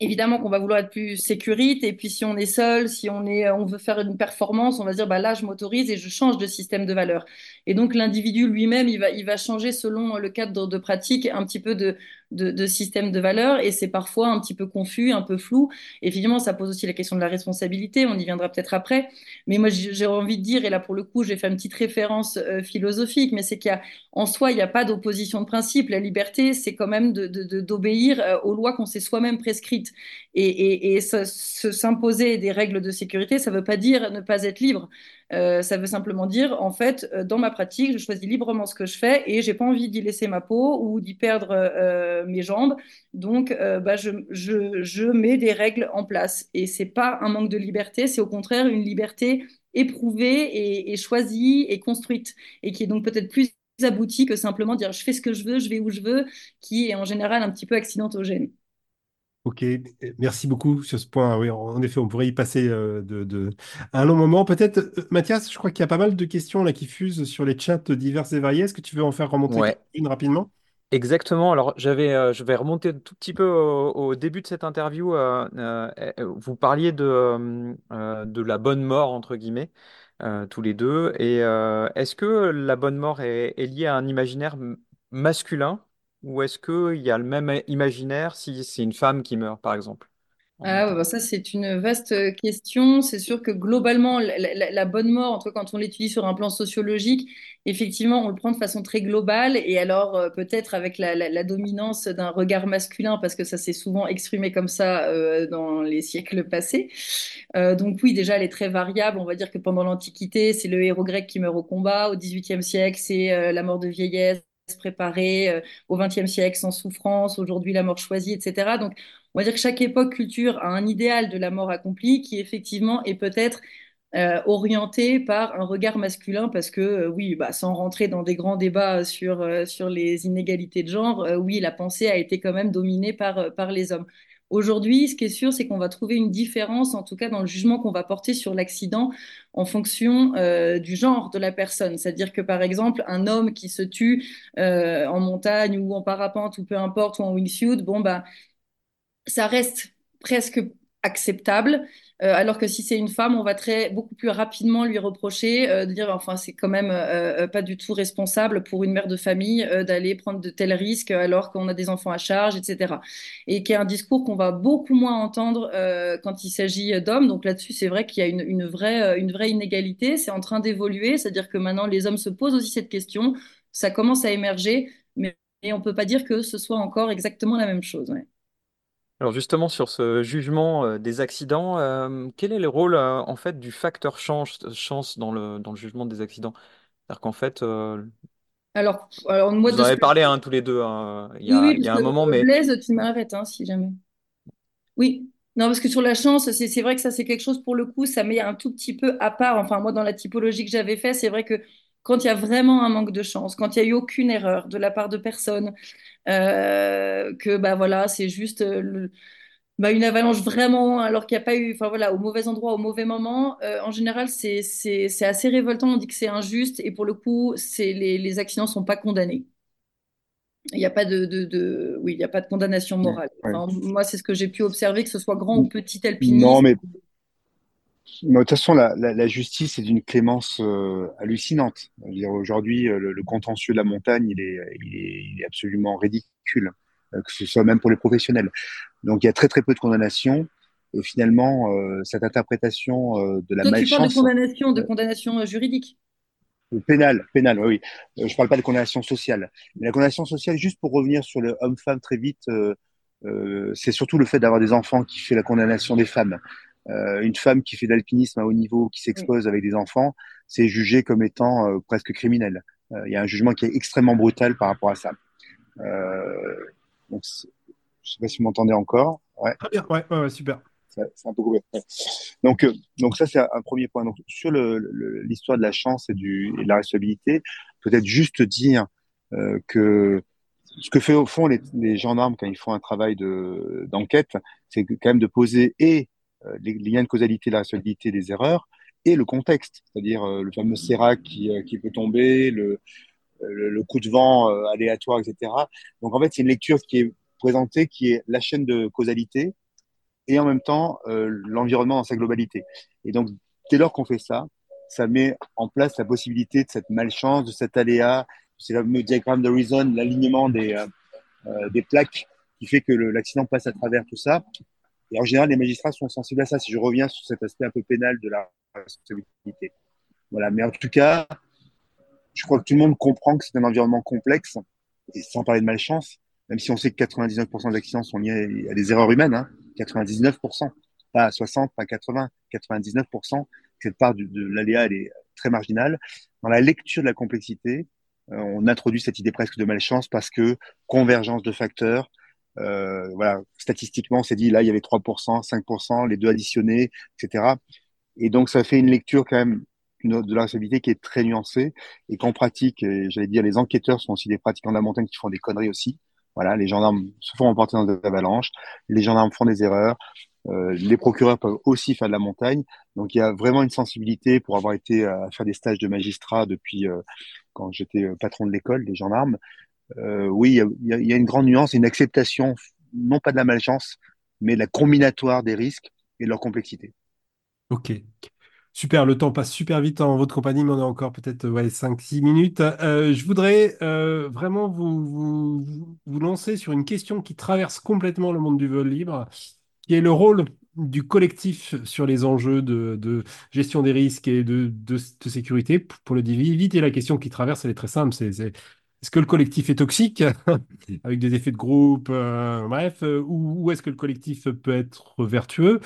évidemment qu'on va vouloir être plus sécurite. Et puis, si on est seul, si on, est, on veut faire une performance, on va dire, bah, là, je m'autorise et je change de système de valeur. Et donc, l'individu lui-même, il va, il va changer selon le cadre de, pratique un petit peu de, de, de système de valeur. Et c'est parfois un petit peu confus, un peu flou. Et évidemment, ça pose aussi la question de la responsabilité. On y viendra peut-être après. Mais moi, j'ai envie de dire, et là, pour le coup, j'ai fait une petite référence euh, philosophique, mais c'est qu'en soi, il n'y a pas d'opposition de principe. La liberté, c'est quand même d'obéir euh, aux lois qu'on s'est soi-même prescrites. Et, et, et s'imposer des règles de sécurité, ça ne veut pas dire ne pas être libre. Euh, ça veut simplement dire, en fait, euh, dans ma pratique, je choisis librement ce que je fais et j'ai pas envie d'y laisser ma peau ou d'y perdre euh, mes jambes. Donc, bah, je, mets des règles en place. Et c'est pas un manque de liberté, c'est au contraire une liberté éprouvée et, et choisie et construite et qui est donc peut-être plus aboutie que simplement dire je fais ce que je veux, je vais où je veux, qui est en général un petit peu accidentogène. Ok, merci beaucoup sur ce point. Oui, en effet, on pourrait y passer euh, de, un long moment. Peut-être, euh, Mathias, je crois qu'il y a pas mal de questions là qui fusent sur les chats divers et variés. Est-ce que tu veux en faire remonter une rapidement? Exactement. Alors, j'avais, euh, je vais remonter un tout petit peu au, début de cette interview. vous parliez de, de la bonne mort, entre guillemets, tous les deux. Et est-ce que la bonne mort est, est liée à un imaginaire masculin? Ou est-ce qu'il y a le même imaginaire si c'est une femme qui meurt, par exemple? Ah, bah ça, c'est une vaste euh, question. C'est sûr que globalement, la, bonne mort, en tout cas quand on l'étudie sur un plan sociologique, effectivement, on le prend de façon très globale. Et alors, euh, peut-être avec la, dominance d'un regard masculin, parce que ça s'est souvent exprimé comme ça euh, dans les siècles passés. donc oui, déjà, elle est très variable. On va dire que pendant l'Antiquité, c'est le héros grec qui meurt au combat. Au XVIIIe siècle, c'est la mort de vieillesse se préparer au XXe siècle sans souffrance, aujourd'hui la mort choisie, etc. Donc, on va dire que chaque époque culture a un idéal de la mort accomplie qui effectivement est peut-être euh, orienté par un regard masculin parce que euh, oui, bah, sans rentrer dans des grands débats sur, euh, sur les inégalités de genre, oui, la pensée a été quand même dominée par, par les hommes. Aujourd'hui, ce qui est sûr, c'est qu'on va trouver une différence, en tout cas dans le jugement qu'on va porter sur l'accident, en fonction du genre de la personne. C'est-à-dire que, par exemple, un homme qui se tue en montagne ou en parapente ou peu importe, ou en wingsuit, bon, bah, ça reste presque acceptable. Euh, alors que si c'est une femme, on va très beaucoup plus rapidement lui reprocher euh, de dire enfin c'est quand même euh, pas du tout responsable pour une mère de famille d'aller prendre de tels risques alors qu'on a des enfants à charge, etc. Et qui est un discours qu'on va beaucoup moins entendre quand il s'agit d'hommes. Donc là-dessus, c'est vrai qu'il y a une, vraie une vraie inégalité. C'est en train d'évoluer, c'est-à-dire que maintenant les hommes se posent aussi cette question. Ça commence à émerger, mais on peut pas dire que ce soit encore exactement la même chose. Alors justement, sur ce jugement euh, des accidents, euh, quel est le rôle euh, en fait du facteur chance, chance dans le, dans le jugement des accidents? C'est-à-dire qu'en fait, Alors, alors moi, vous de en ce avez que... parlé hein, tous les deux hein, il y Oui, a, oui, il y parce a un que moment, mais Blaise, tu m'arrêtes, hein, si jamais. Oui. Non, parce que sur la chance, c'est c'est vrai que ça, c'est quelque chose, pour le coup, ça met un tout petit peu à part. Enfin, moi, dans la typologie que j'avais fait, c'est vrai que quand il y a vraiment un manque de chance, quand il n'y a eu aucune erreur de la part de personne, que bah voilà, c'est juste euh, le- bah, une avalanche vraiment, alors qu'il n'y a pas eu, enfin voilà, au mauvais endroit, au mauvais moment, euh, en général, c'est assez révoltant. On dit que c'est injuste et pour le coup, les, les accidents ne sont pas condamnés. Il n'y a pas de, de, de- oui, il y a pas de condamnation morale. ouais. Moi, c'est ce que j'ai pu observer, que ce soit grand ou petit Non, mais Mais de toute façon, la, la, la justice est d'une clémence euh, hallucinante. Aujourd'hui, euh, le, le contentieux de la montagne, il est, il est, il est absolument ridicule, euh, que ce soit même pour les professionnels. Donc, il y a très très peu de condamnations. Et finalement, euh, cette interprétation de la Toi, tu parles de malchance condamnation, de condamnation juridique. pénale, pénale, oui. je parle pas de condamnation sociale. Mais la condamnation sociale, juste pour revenir sur le homme-femme très vite, c'est surtout le fait d'avoir des enfants qui fait la condamnation des femmes. Euh, une femme qui fait de l'alpinisme à haut niveau, qui Oui. s'expose avec des enfants, c'est jugé comme étant euh, presque criminel. Euh, Il y a un jugement qui est extrêmement brutal par rapport à ça. Euh, donc, je sais pas si vous m'entendez encore. Ouais, Très bien, ouais, ouais, ouais, super. c'est un peu coupé. Ouais. Donc, euh, donc ça, c'est un premier point. Donc, sur le- le- l'histoire de la chance et, du, et de la responsabilité, peut-être juste dire euh, que ce que fait au fond les, les gendarmes quand ils font un travail de, d'enquête, c'est quand même de poser et euh, les, les liens de causalité, la responsabilité des erreurs, et le contexte, c'est-à-dire euh, le fameux sérac qui, euh, qui peut tomber, le, le, coup de vent euh, aléatoire, etc. Donc en fait, c'est une lecture qui est présentée, qui est la chaîne de causalité et en même temps euh, l'environnement dans sa globalité. Et donc, dès lors qu'on fait ça, ça met en place la possibilité de cette malchance, de cet aléa, c'est le diagramme de Reason, l'alignement des, euh, euh, des plaques qui fait que l'accident passe à travers tout ça. Et en général, les magistrats sont sensibles à ça, si je reviens sur cet aspect un peu pénal de la responsabilité. Voilà, mais en tout cas, je crois que tout le monde comprend que c'est un environnement complexe, et sans parler de malchance, même si on sait que 99% des accidents sont liés à des erreurs humaines, hein, 99%, pas 60, pas 80, 99%, cette part de l'aléa, elle est très marginale. Dans la lecture de la complexité, euh, on introduit cette idée presque de malchance parce que convergence de facteurs, euh, voilà, statistiquement, on s'est dit là, il y avait 3%, 5%, les deux additionnés, etc. Et donc, ça fait une lecture quand même de la responsabilité qui est très nuancée et qu'en pratique, j'allais dire, les enquêteurs sont aussi des pratiquants de la montagne qui font des conneries aussi. Voilà, les gendarmes se font emporter dans des avalanches, les gendarmes font des erreurs, euh, les procureurs peuvent aussi faire de la montagne. Donc, il y a vraiment une sensibilité pour avoir été à faire des stages de magistrat depuis euh, quand j'étais euh, patron de l'école des gendarmes. Euh, oui, il y, a, une grande nuance une acceptation, non pas de la malchance, mais de la combinatoire des risques et de leur complexité. Ok. Super, le temps passe super vite en votre compagnie, mais on a encore peut-être ouais, 5-6 minutes. Euh, je voudrais euh, vraiment vous, vous, vous lancer sur une question qui traverse complètement le monde du vol libre, qui est le rôle du collectif sur les enjeux de, de gestion des risques et de, de, sécurité. Pour le dire vite, et la question qui traverse, elle est très simple, est-ce que le collectif est toxique, *laughs* avec des effets de groupe, euh, bref, euh, ou, est-ce que le collectif peut être vertueux?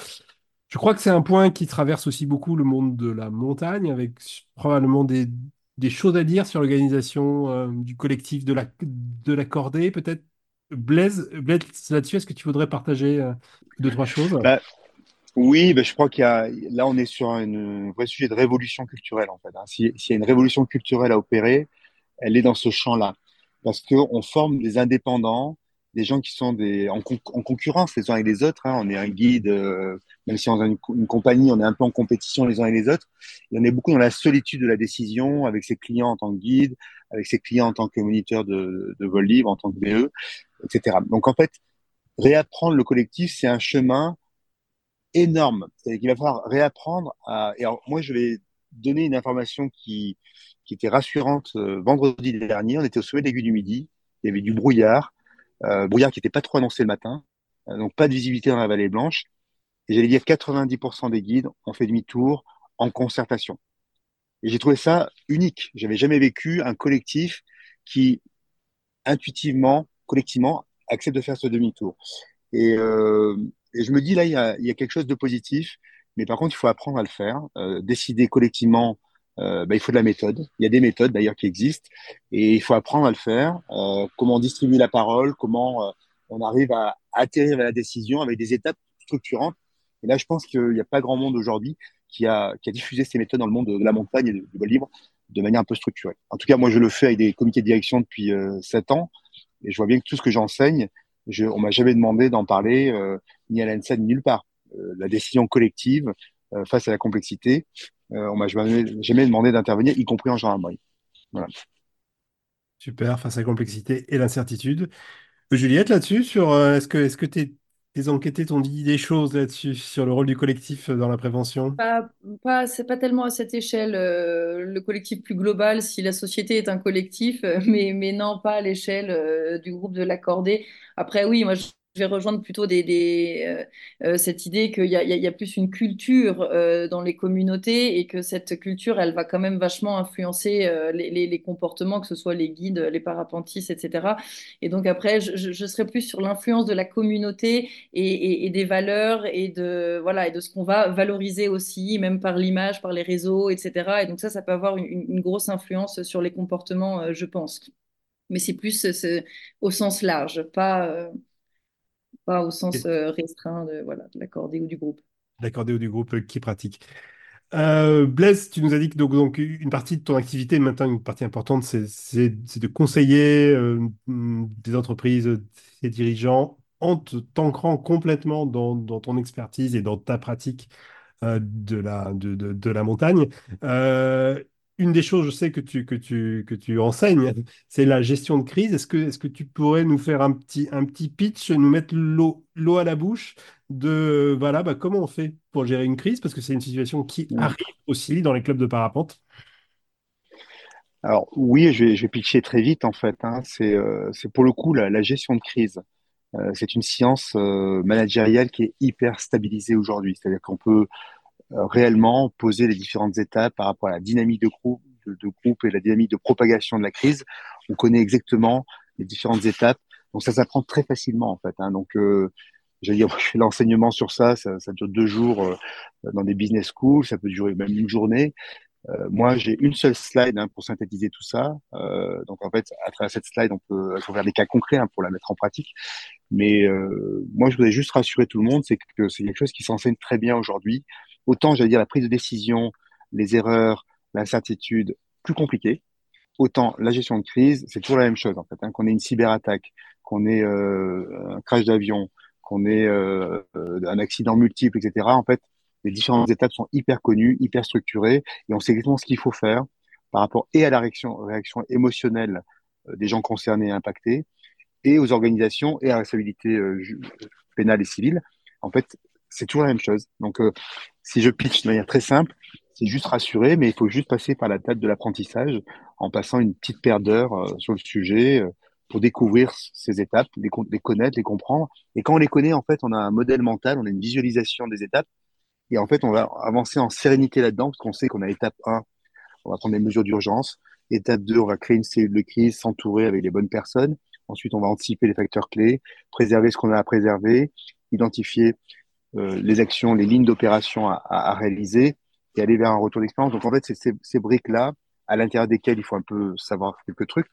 Je crois que c'est un point qui traverse aussi beaucoup le monde de la montagne, avec probablement des choses à dire sur l'organisation du collectif de la, de la cordée, peut-être? Blaise, Blaise là-dessus, est-ce que tu voudrais partager deux, trois choses? Bah, Oui, bah, je crois qu'il y a, là, on est sur un vrai sujet de révolution culturelle, en fait. Hein. S'il y a une révolution culturelle à opérer, elle est dans ce champ-là. Parce qu'on forme des indépendants des gens qui sont en, concurrence les uns avec les autres. Hein. On est un guide, euh, même si on a une, compagnie, on est un peu en compétition les uns et les autres. Et on est beaucoup dans la solitude de la décision avec ses clients en tant que guide, avec ses clients en tant que moniteur de, de vol libre, en tant que BE, etc. Donc en fait, réapprendre le collectif, c'est un chemin énorme. C'est-à-dire qu'il va falloir réapprendre à. Et alors, moi, je vais donner une information qui, qui était rassurante euh, vendredi dernier. On était au sommet des du Midi. Il y avait du brouillard. Euh, brouillard qui n'était pas trop annoncé le matin, euh, donc pas de visibilité dans la vallée blanche. Et j'allais dire 90% des guides ont fait demi-tour en concertation. Et j'ai trouvé ça unique. J'avais jamais vécu un collectif qui intuitivement, collectivement, accepte de faire ce demi-tour. Et, je me dis là, il y, a, quelque chose de positif, mais par contre, il faut apprendre à le faire, décider collectivement euh, bah, il faut de la méthode. Il y a des méthodes d'ailleurs qui existent et il faut apprendre à le faire. Euh, comment distribuer la parole, comment euh, on arrive à, atterrir à la décision avec des étapes structurantes. Et là, je pense qu'il n'y a pas grand monde aujourd'hui qui a, qui a diffusé ces méthodes dans le monde de, la montagne et du vol libre de manière un peu structurée. En tout cas, moi, je le fais avec des comités de direction depuis euh, sept ans et je vois bien que tout ce que j'enseigne, je, on m'a jamais demandé d'en parler ni à l'ANSA ni nulle part. La décision collective face à la complexité, on m'a jamais, jamais demandé d'intervenir, y compris en gendarmerie. Voilà. Super, face à la complexité et l'incertitude. Juliette, là-dessus, sur euh, est-ce que est-ce que tes, tes enquêtés t'ont dit des choses là-dessus, sur le rôle du collectif dans la prévention? Pas, pas, c'est pas tellement à cette échelle, euh, le collectif plus global, si la société est un collectif, mais, mais non, pas à l'échelle du groupe de l'accordé. Après, oui, moi, je, je vais rejoindre plutôt euh, euh, cette idée qu'il y, a plus une culture euh, dans les communautés et que cette culture, elle va quand même vachement influencer les, comportements, que ce soit les guides, les parapentistes, etc. Et donc après, je, serai plus sur l'influence de la communauté et, des valeurs et de, voilà, et de ce qu'on va valoriser aussi, même par l'image, par les réseaux, etc. Et donc ça, ça peut avoir une, une grosse influence sur les comportements, je pense. Mais c'est plus au sens large, pas pas au sens euh, restreint de, voilà, de l'accordé ou du groupe. L'accordé ou du groupe euh, qui pratique. Euh, Blaise, tu nous as dit que donc, donc, une partie de ton activité, maintenant une partie importante, c'est de conseiller des entreprises, des dirigeants, en t'ancrant complètement dans, dans, ton expertise et dans ta pratique de, la, de, de, de la montagne une des choses, je sais que tu, que tu, que tu enseignes, c'est la gestion de crise. Est-ce que, est-ce que tu pourrais nous faire un petit, un petit pitch, nous mettre l'eau, l'eau à la bouche de voilà, bah, comment on fait pour gérer une crise? Parce que c'est une situation qui arrive aussi dans les clubs de parapente. Alors oui, je vais, je vais pitcher très vite en fait. Hein. C'est, euh, c'est pour le coup la, gestion de crise. Euh, c'est une science euh, managériale qui est hyper stabilisée aujourd'hui. C'est-à-dire qu'on peut réellement poser les différentes étapes par rapport à la dynamique de groupe, de, groupe et la dynamique de propagation de la crise. On connaît exactement les différentes étapes. Donc ça s'apprend très facilement en fait. Hein. Donc euh, j'allais dire, *laughs* je fais l'enseignement sur ça, ça, ça, dure deux jours euh, dans des business schools, ça peut durer même une journée. Euh, moi, j'ai une seule slide hein, pour synthétiser tout ça. Euh, donc, en fait, à travers cette slide, on peut faire des cas concrets hein, pour la mettre en pratique. Mais euh, moi, je voudrais juste rassurer tout le monde, c'est que c'est quelque chose qui s'enseigne très bien aujourd'hui autant, j'allais dire, la prise de décision, les erreurs, l'incertitude, plus compliqué. Autant la gestion de crise, c'est toujours la même chose en fait. Hein, qu'on ait une cyberattaque, qu'on ait euh, un crash d'avion, qu'on ait euh, un accident multiple, etc. En fait, les différentes étapes sont hyper connues, hyper structurées, et on sait exactement ce qu'il faut faire par rapport et à la réaction, réaction émotionnelle euh, des gens concernés et impactés, et aux organisations et à la responsabilité euh, pénale et civile. En fait, c'est toujours la même chose. Donc, euh, si je pitch de manière très simple, c'est juste rassurer, mais il faut juste passer par la table de l'apprentissage en passant une petite paire d'heures euh, sur le sujet pour découvrir ces étapes, les, les, connaître, les comprendre. Et quand on les connaît, en fait, on a un modèle mental, on a une visualisation des étapes. Et en fait, on va avancer en sérénité là-dedans parce qu'on sait qu'on a étape 1, on va prendre des mesures d'urgence. Étape 2, on va créer une cellule de crise, s'entourer avec les bonnes personnes. Ensuite, on va anticiper les facteurs clés, préserver ce qu'on a à préserver, identifier euh, les actions, les lignes d'opération à, réaliser et aller vers un retour d'expérience. Donc en fait, ces briques-là, à l'intérieur desquelles il faut un peu savoir quelques trucs,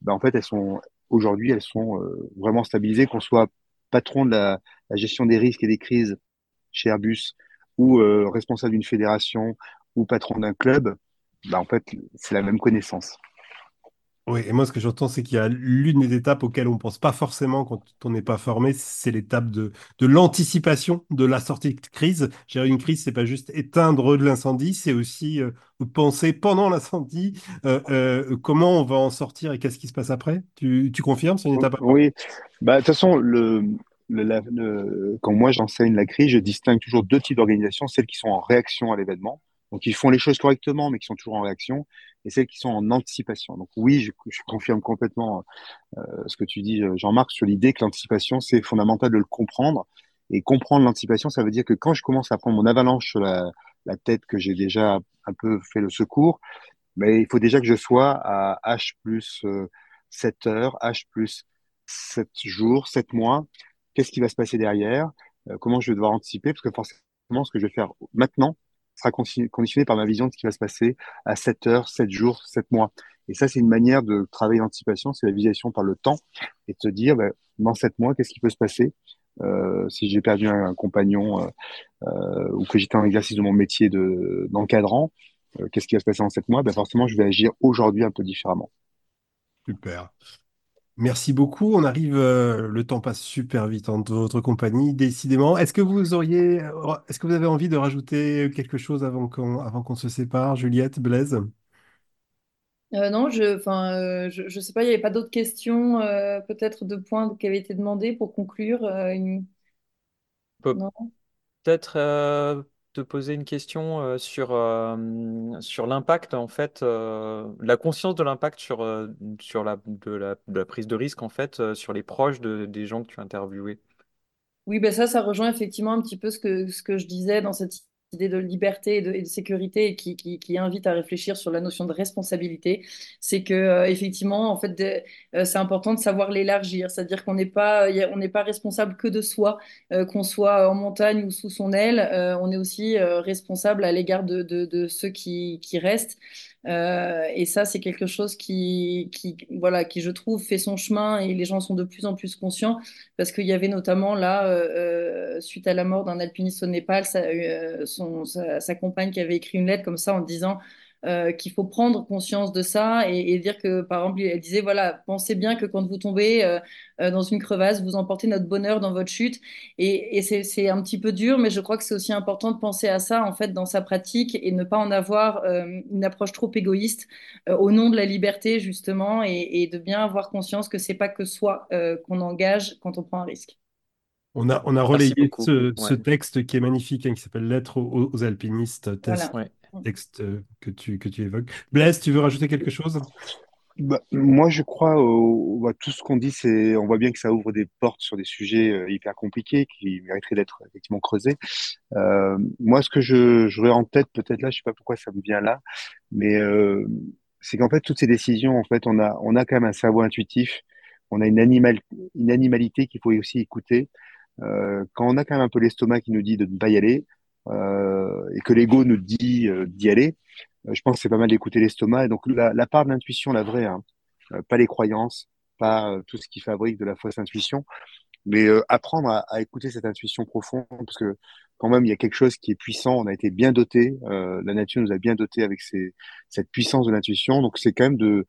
ben, en fait, elles sont aujourd'hui, elles sont euh, vraiment stabilisées, qu'on soit patron de la, gestion des risques et des crises chez Airbus ou euh, responsable d'une fédération ou patron d'un club, ben, en fait, c'est la même connaissance. Oui, et moi, ce que j'entends, c'est qu'il y a l'une des étapes auxquelles on ne pense pas forcément quand on n'est pas formé, c'est l'étape de, l'anticipation de la sortie de crise. Gérer une crise, c'est pas juste éteindre de l'incendie, c'est aussi euh, penser pendant l'incendie euh, euh, comment on va en sortir et qu'est-ce qui se passe après. Tu, tu confirmes, c'est une étape Oui, bah, de toute façon, le, le, quand moi j'enseigne la crise, je distingue toujours deux types d'organisations, celles qui sont en réaction à l'événement, donc ils font les choses correctement, mais qui sont toujours en réaction, et celles qui sont en anticipation. Donc oui, je, confirme complètement euh, ce que tu dis, Jean-Marc, sur l'idée que l'anticipation, c'est fondamental de le comprendre. Et comprendre l'anticipation, ça veut dire que quand je commence à prendre mon avalanche sur la, tête, que j'ai déjà un peu fait le secours, mais il faut déjà que je sois à H plus 7 euh, heures, H plus 7 jours, 7 mois. Qu'est-ce qui va se passer derrière? Euh, Comment je vais devoir anticiper? Parce que forcément, ce que je vais faire maintenant, sera conditionné par ma vision de ce qui va se passer à 7 heures, 7 jours, 7 mois. Et ça, c'est une manière de travailler l'anticipation, c'est la visualisation par le temps et de se dire, ben, dans 7 mois, qu'est-ce qui peut se passer? Euh, si j'ai perdu un, compagnon euh, euh, ou que j'étais en exercice de mon métier d'encadrant, qu'est-ce qui va se passer en 7 mois? Ben, Forcément, je vais agir aujourd'hui un peu différemment. Super. Merci beaucoup. On arrive, euh, le temps passe super vite en votre compagnie, décidément. Est-ce que vous auriez, euh, est-ce que vous avez envie de rajouter quelque chose avant qu'on, avant qu'on se sépare, Juliette, Blaise? Euh, non, je, enfin, je, je sais pas, il n'y avait pas d'autres questions, peut-être de points qui avaient été demandés pour conclure. Non? Peut-être poser une question euh, sur, euh, sur l'impact, en fait, euh, la conscience de l'impact sur, sur la, de la, de la prise de risque, en fait, sur les proches de, des gens que tu as interviewés? Oui, ben ça, ça rejoint effectivement un petit peu ce que, ce que je disais dans cette idée de liberté et de, sécurité qui, invite à réfléchir sur la notion de responsabilité, c'est que euh, effectivement, en fait, euh, c'est important de savoir l'élargir, c'est-à-dire qu'on n'est pas, on n'est pas responsable que de soi, euh, qu'on soit en montagne ou sous son aile, on est aussi responsable à l'égard de, ceux qui restent. Euh, et ça, c'est quelque chose qui, voilà, qui, je trouve, fait son chemin et les gens sont de plus en plus conscients parce qu'il y avait notamment là, euh, euh, suite à la mort d'un alpiniste au Népal, sa, compagne qui avait écrit une lettre comme ça en disant euh, qu'il faut prendre conscience de ça et, dire que, par exemple, elle disait, voilà, pensez bien que quand vous tombez euh, euh, dans une crevasse, vous emportez notre bonheur dans votre chute. Et, c'est un petit peu dur, mais je crois que c'est aussi important de penser à ça, en fait, dans sa pratique et ne pas en avoir une approche trop égoïste au nom de la liberté, justement, et, de bien avoir conscience que c'est pas que soi qu'on engage quand on prend un risque. On a, on a relayé ce, texte qui est magnifique, hein, qui s'appelle Lettre aux, alpinistes, test, texte euh, que tu, que tu évoques. Blaise, tu veux rajouter quelque chose? Bah, moi, je crois au, bah, tout ce qu'on dit, c'est, on voit bien que ça ouvre des portes sur des sujets euh, hyper compliqués qui mériteraient d'être effectivement creusés. Euh, moi, ce que je j'aurais en tête, peut-être là, je sais pas pourquoi ça me vient là, mais euh, c'est qu'en fait, toutes ces décisions, en fait, on a, on a quand même un cerveau intuitif, on a une animal, une animalité qu'il faut aussi écouter. Euh, quand on a quand même un peu l'estomac qui nous dit de ne pas y aller, euh, et que l'ego nous dit euh, d'y aller, euh, je pense que c'est pas mal d'écouter l'estomac. Et donc la, part de l'intuition, la vraie, hein, pas les croyances, pas tout ce qui fabrique de la fausse intuition, mais apprendre à, écouter cette intuition profonde, parce que quand même il y a quelque chose qui est puissant. On a été bien doté, euh, la nature nous a bien doté avec cette puissance de l'intuition. Donc c'est quand même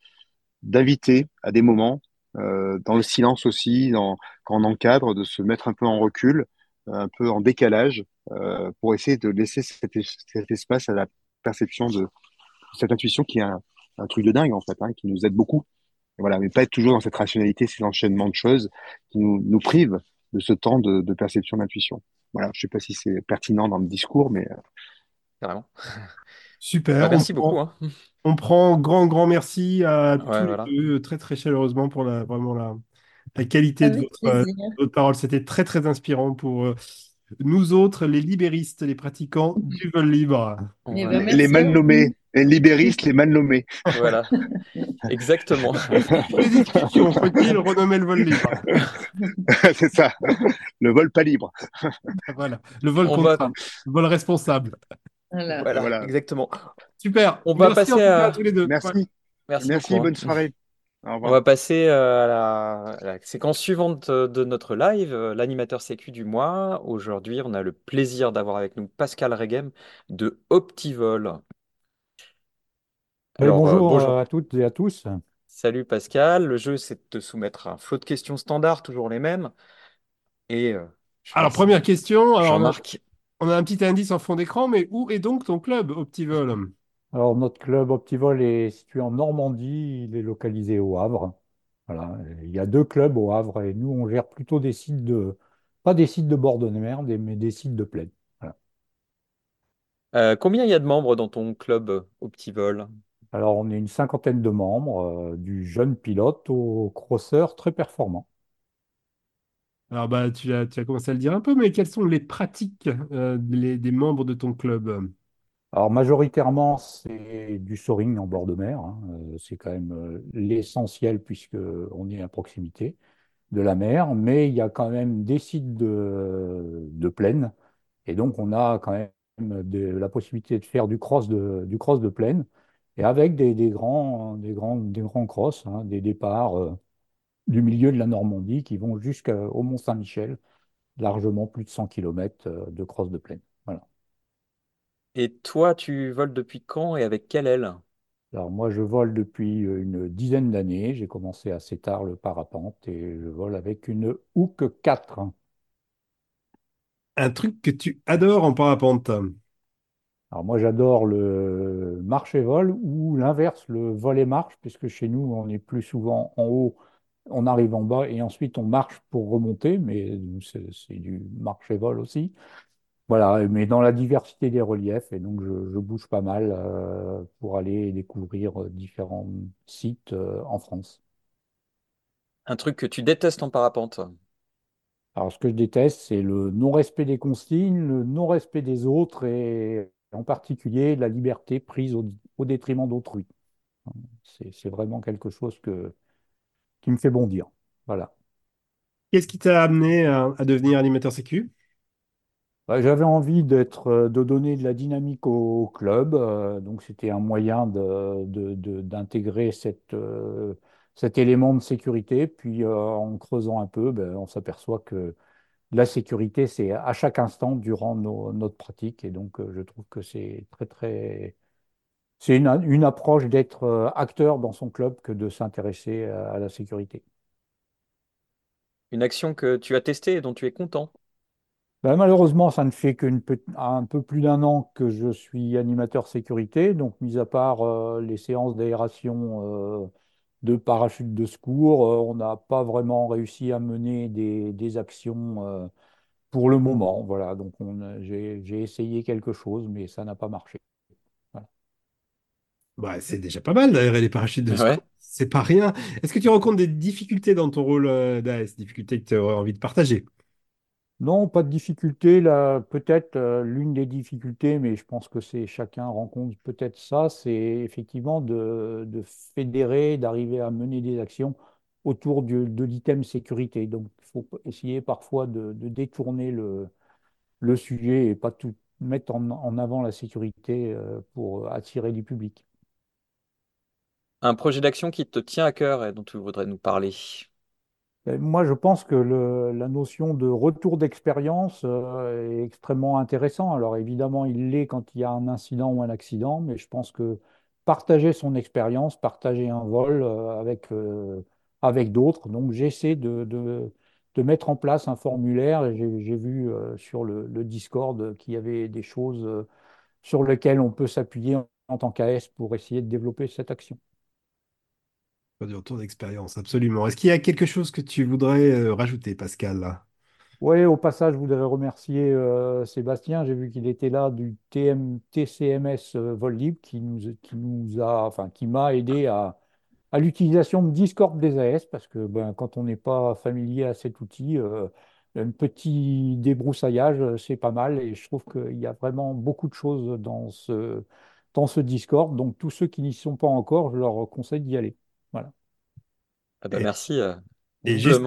d'inviter à des moments, euh, dans le silence aussi, quand on encadre, de se mettre un peu en recul, un peu en décalage, euh, pour essayer de laisser cet, espace à la perception de cette intuition qui est un, truc de dingue en fait, hein, qui nous aide beaucoup. voilà, mais pas être toujours dans cette rationalité, ces enchaînements de choses qui nous, nous privent de ce temps de, perception d'intuition. Voilà, je sais pas si c'est pertinent dans le discours, mais euh, carrément. Super. Bah, merci beaucoup. Hein. On prend grand, grand merci à tous les deux, très, très chaleureusement pour la, vraiment la, la qualité de votre, euh, votre, parole. C'était très, très inspirant pour nous autres, les libéristes, les pratiquants du vol libre. Ben, les mal nommés. Les libéristes, les mal nommés. Voilà, *laughs* exactement. les discussions, faut-il renommer le vol libre *laughs* C'est ça, le vol pas libre. voilà, le vol contraint, le vol responsable. Voilà, exactement. Super. On va passer à... tous les deux. Merci. Merci, bonne soirée. On va passer euh, à la, séquence suivante de notre live, euh, l'animateur sécu du mois. Aujourd'hui, on a le plaisir d'avoir avec nous Pascal Regem de Optivol. Alors, euh, bonjour, à toutes et à tous. Salut Pascal. Le jeu, c'est de te soumettre un flot de questions standards, toujours les mêmes. Et alors, première question. Alors, on a un petit indice en fond d'écran, mais où est donc ton club Optivol? Alors, notre club Optivol est situé en Normandie, il est localisé au Havre. Voilà. Il y a deux clubs au Havre et nous, on gère plutôt des sites de, pas des sites de bord de mer, mais des sites de plaine. Euh, combien il y a de membres dans ton club Optivol? Alors, on est une cinquantaine de membres, euh, du jeune pilote au crosseur très performant. Alors, bah, tu as, tu as commencé à le dire un peu, mais quelles sont les pratiques euh, des membres de ton club? Alors majoritairement, c'est du soaring en bord de mer. Hein. Euh, c'est quand même euh, l'essentiel puisque on est à proximité de la mer, mais il y a quand même des sites de, plaine. Et donc on a quand même la possibilité de faire du cross de, du cross de plaine et avec des, grands, des, grands, des grands crosses, hein, des départs euh, du milieu de la Normandie qui vont jusqu'au Mont-Saint-Michel, largement plus de 100 km de cross de plaine. Et toi, tu voles depuis quand et avec quelle aile? Alors moi, je vole depuis euh, une dizaine d'années. J'ai commencé assez tard le parapente et je vole avec une Hook 4. Un truc que tu adores en parapente? Alors moi, j'adore le marche et vol ou l'inverse, le vol et marche, puisque chez nous, on est plus souvent en haut, on arrive en bas et ensuite on marche pour remonter, mais c'est du marche et vol aussi. Voilà, mais dans la diversité des reliefs, et donc je, bouge pas mal euh, pour aller découvrir euh, différents sites euh, en France. Un truc que tu détestes en parapente? Alors, ce que je déteste, c'est le non-respect des consignes, le non-respect des autres et en particulier la liberté prise au, détriment d'autrui. C'est vraiment quelque chose que, qui me fait bondir. Voilà. Qu'est-ce qui t'a amené à, à devenir animateur sécu? Bah, j'avais envie euh, de donner de la dynamique au, club, euh, donc c'était un moyen d'intégrer euh, cet élément de sécurité. Puis en creusant un peu, ben, on s'aperçoit que la sécurité, c'est à chaque instant durant notre pratique. Et donc je trouve que c'est très, très... C'est une approche d'être acteur dans son club que de s'intéresser à la sécurité. Une action que tu as testée et dont tu es content? Ben, malheureusement, ça ne fait qu'un peu plus d'un an que je suis animateur sécurité. Donc, mis à part euh, les séances d'aération euh, de parachute de secours, euh, on n'a pas vraiment réussi à mener des, actions pour le moment. Voilà, donc j'ai essayé quelque chose, mais ça n'a pas marché. Bah, c'est déjà pas mal d'aérer les parachutes de secours. C'est pas rien. Est-ce que tu rencontres des difficultés dans ton rôle d'AS, difficultés que tu aurais envie de partager? Non, pas de difficulté. Peut-être euh, l'une des difficultés, mais je pense que c'est chacun rencontre peut-être ça, c'est effectivement de, fédérer, d'arriver à mener des actions autour de l'item sécurité. Donc, il faut essayer parfois de, détourner le, le, sujet et pas tout mettre en, avant la sécurité euh, pour attirer du public. Un projet d'action qui te tient à cœur et dont tu voudrais nous parler? Ben, moi, je pense que la notion de retour d'expérience euh, est extrêmement intéressant. Alors évidemment, il l'est quand il y a un incident ou un accident, mais je pense que partager son expérience, partager un vol euh, avec, euh, avec d'autres. Donc j'essaie de, de, mettre en place un formulaire. J'ai vu sur le, le Discord qu'il y avait des choses sur lesquelles on peut s'appuyer en tant qu'AS pour essayer de développer cette action. Du retour d'expérience, absolument. Est-ce qu'il y a quelque chose que tu voudrais euh, rajouter, Pascal? Oui, au passage, je voudrais remercier euh, Sébastien. J'ai vu qu'il était là du TM, TCMS euh, qui nous, qui nous a, enfin, qui m'a aidé à, à l'utilisation de Discord des AS parce que ben, quand on n'est pas familier à cet outil, un petit débroussaillage, c'est pas mal et je trouve qu'il y a vraiment beaucoup de choses dans ce, dans ce Discord. Donc, tous ceux qui n'y sont pas encore, je leur conseille d'y aller. Ah bah, merci, euh, Et juste,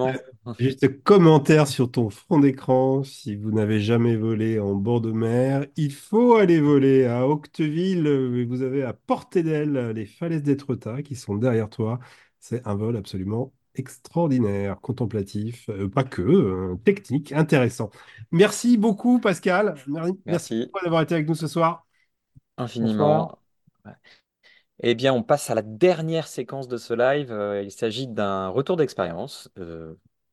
*laughs* juste commentaire sur ton fond d'écran, si vous n'avez jamais volé en bord de mer, il faut aller voler à Octeville. Vous avez à portée d'aile les falaises d'Étretat qui sont derrière toi. C'est un vol absolument extraordinaire, contemplatif, euh, pas que, euh, technique, intéressant. Merci beaucoup, Pascal. Merci, Merci. d'avoir été avec nous ce soir. Infiniment. Eh bien, on passe à la dernière séquence de ce live. Euh, il s'agit d'un retour d'expérience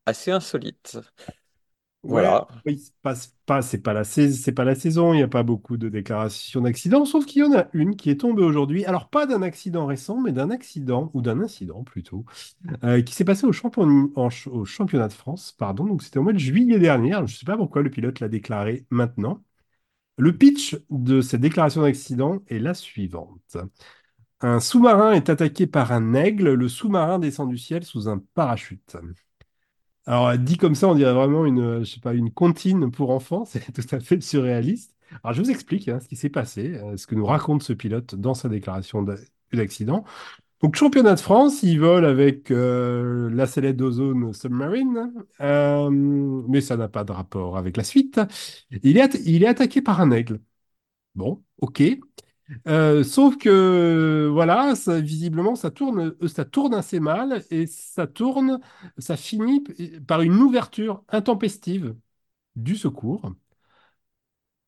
assez insolite. Voilà. Oui, passe pas, c'est pas la c'est pas la saison, il n'y a pas beaucoup de déclarations d'accidents, sauf qu'il y en a une qui est tombée aujourd'hui. Alors pas d'un accident récent, mais d'un accident ou d'un incident plutôt, euh, qui s'est passé au, au championnat de France, pardon. Donc c'était au mois de juillet dernier. je ne sais pas pourquoi le pilote l'a déclaré maintenant. Le pitch de cette déclaration d'accident est la suivante. Un sous-marin est attaqué par un aigle. Le sous-marin descend du ciel sous un parachute. Alors, dit comme ça, on dirait vraiment une, euh, je sais pas, une comptine pour enfants. *laughs* C'est tout à fait surréaliste. Alors, je vous explique hein, ce qui s'est passé, euh, ce que nous raconte ce pilote dans sa déclaration d'accident. Donc, championnat de France, il vole avec euh, la sellette d'ozone Submarine, mais ça n'a pas de rapport avec la suite. Il est, il est attaqué par un aigle. Bon, ok. Euh, sauf que voilà, visiblement, ça tourne, euh, ça tourne assez mal et ça tourne, ça finit par une ouverture intempestive du secours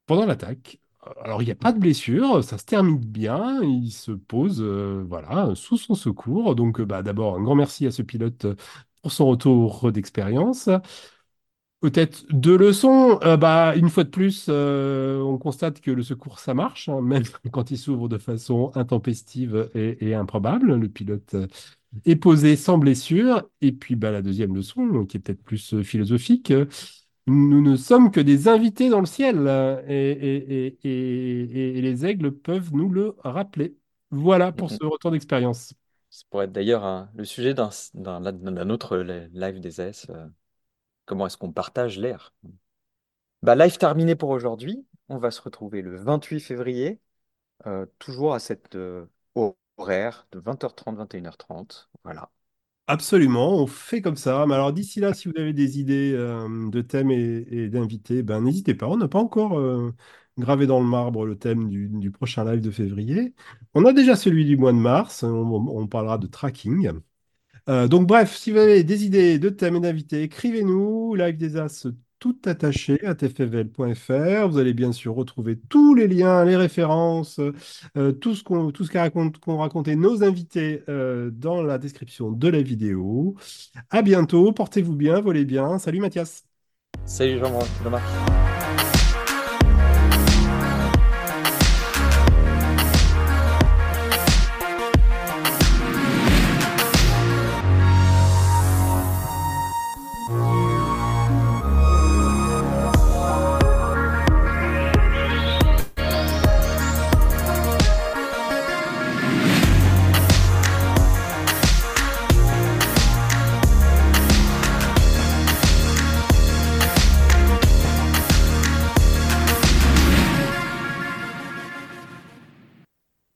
pendant l'attaque. Alors, il n'y a pas de blessure, ça se termine bien, il se pose euh, voilà, sous son secours. Donc, bah, d'abord, un grand merci à ce pilote pour son retour d'expérience. Peut-être deux leçons. Euh, bah, une fois de plus, euh, on constate que le secours, ça marche, hein, même *laughs* quand il s'ouvre de façon intempestive et, improbable. Le pilote euh, est posé sans blessure. Et puis, bah, la deuxième leçon, qui est peut-être plus philosophique, nous ne sommes que des invités dans le ciel et, et les aigles peuvent nous le rappeler. Voilà pour ce retour d'expérience. Ça pourrait être d'ailleurs le sujet d'un autre live des AS. Comment est-ce qu'on partage l'air bah, Live terminé pour aujourd'hui. On va se retrouver le 28 février, euh, toujours à cette euh, horaire de 20h30, 21h30. Voilà. Absolument, on fait comme ça. Mais alors d'ici là, si vous avez des idées euh, de thèmes et, d'invités, ben, n'hésitez pas. On n'a pas encore gravé dans le marbre le thème du, prochain live de février. On a déjà celui du mois de mars. on parlera de tracking. Euh, donc bref, si vous avez des idées de thèmes et d'invités, écrivez-nous, live des As tout attaché à tfvl.fr. Vous allez bien sûr retrouver tous les liens, les références, euh, tout ce qu'on tout ce qu'ont raconté nos invités euh, dans la description de la vidéo. À bientôt, portez-vous bien, volez bien. Salut Mathias. Salut Jean-Marc.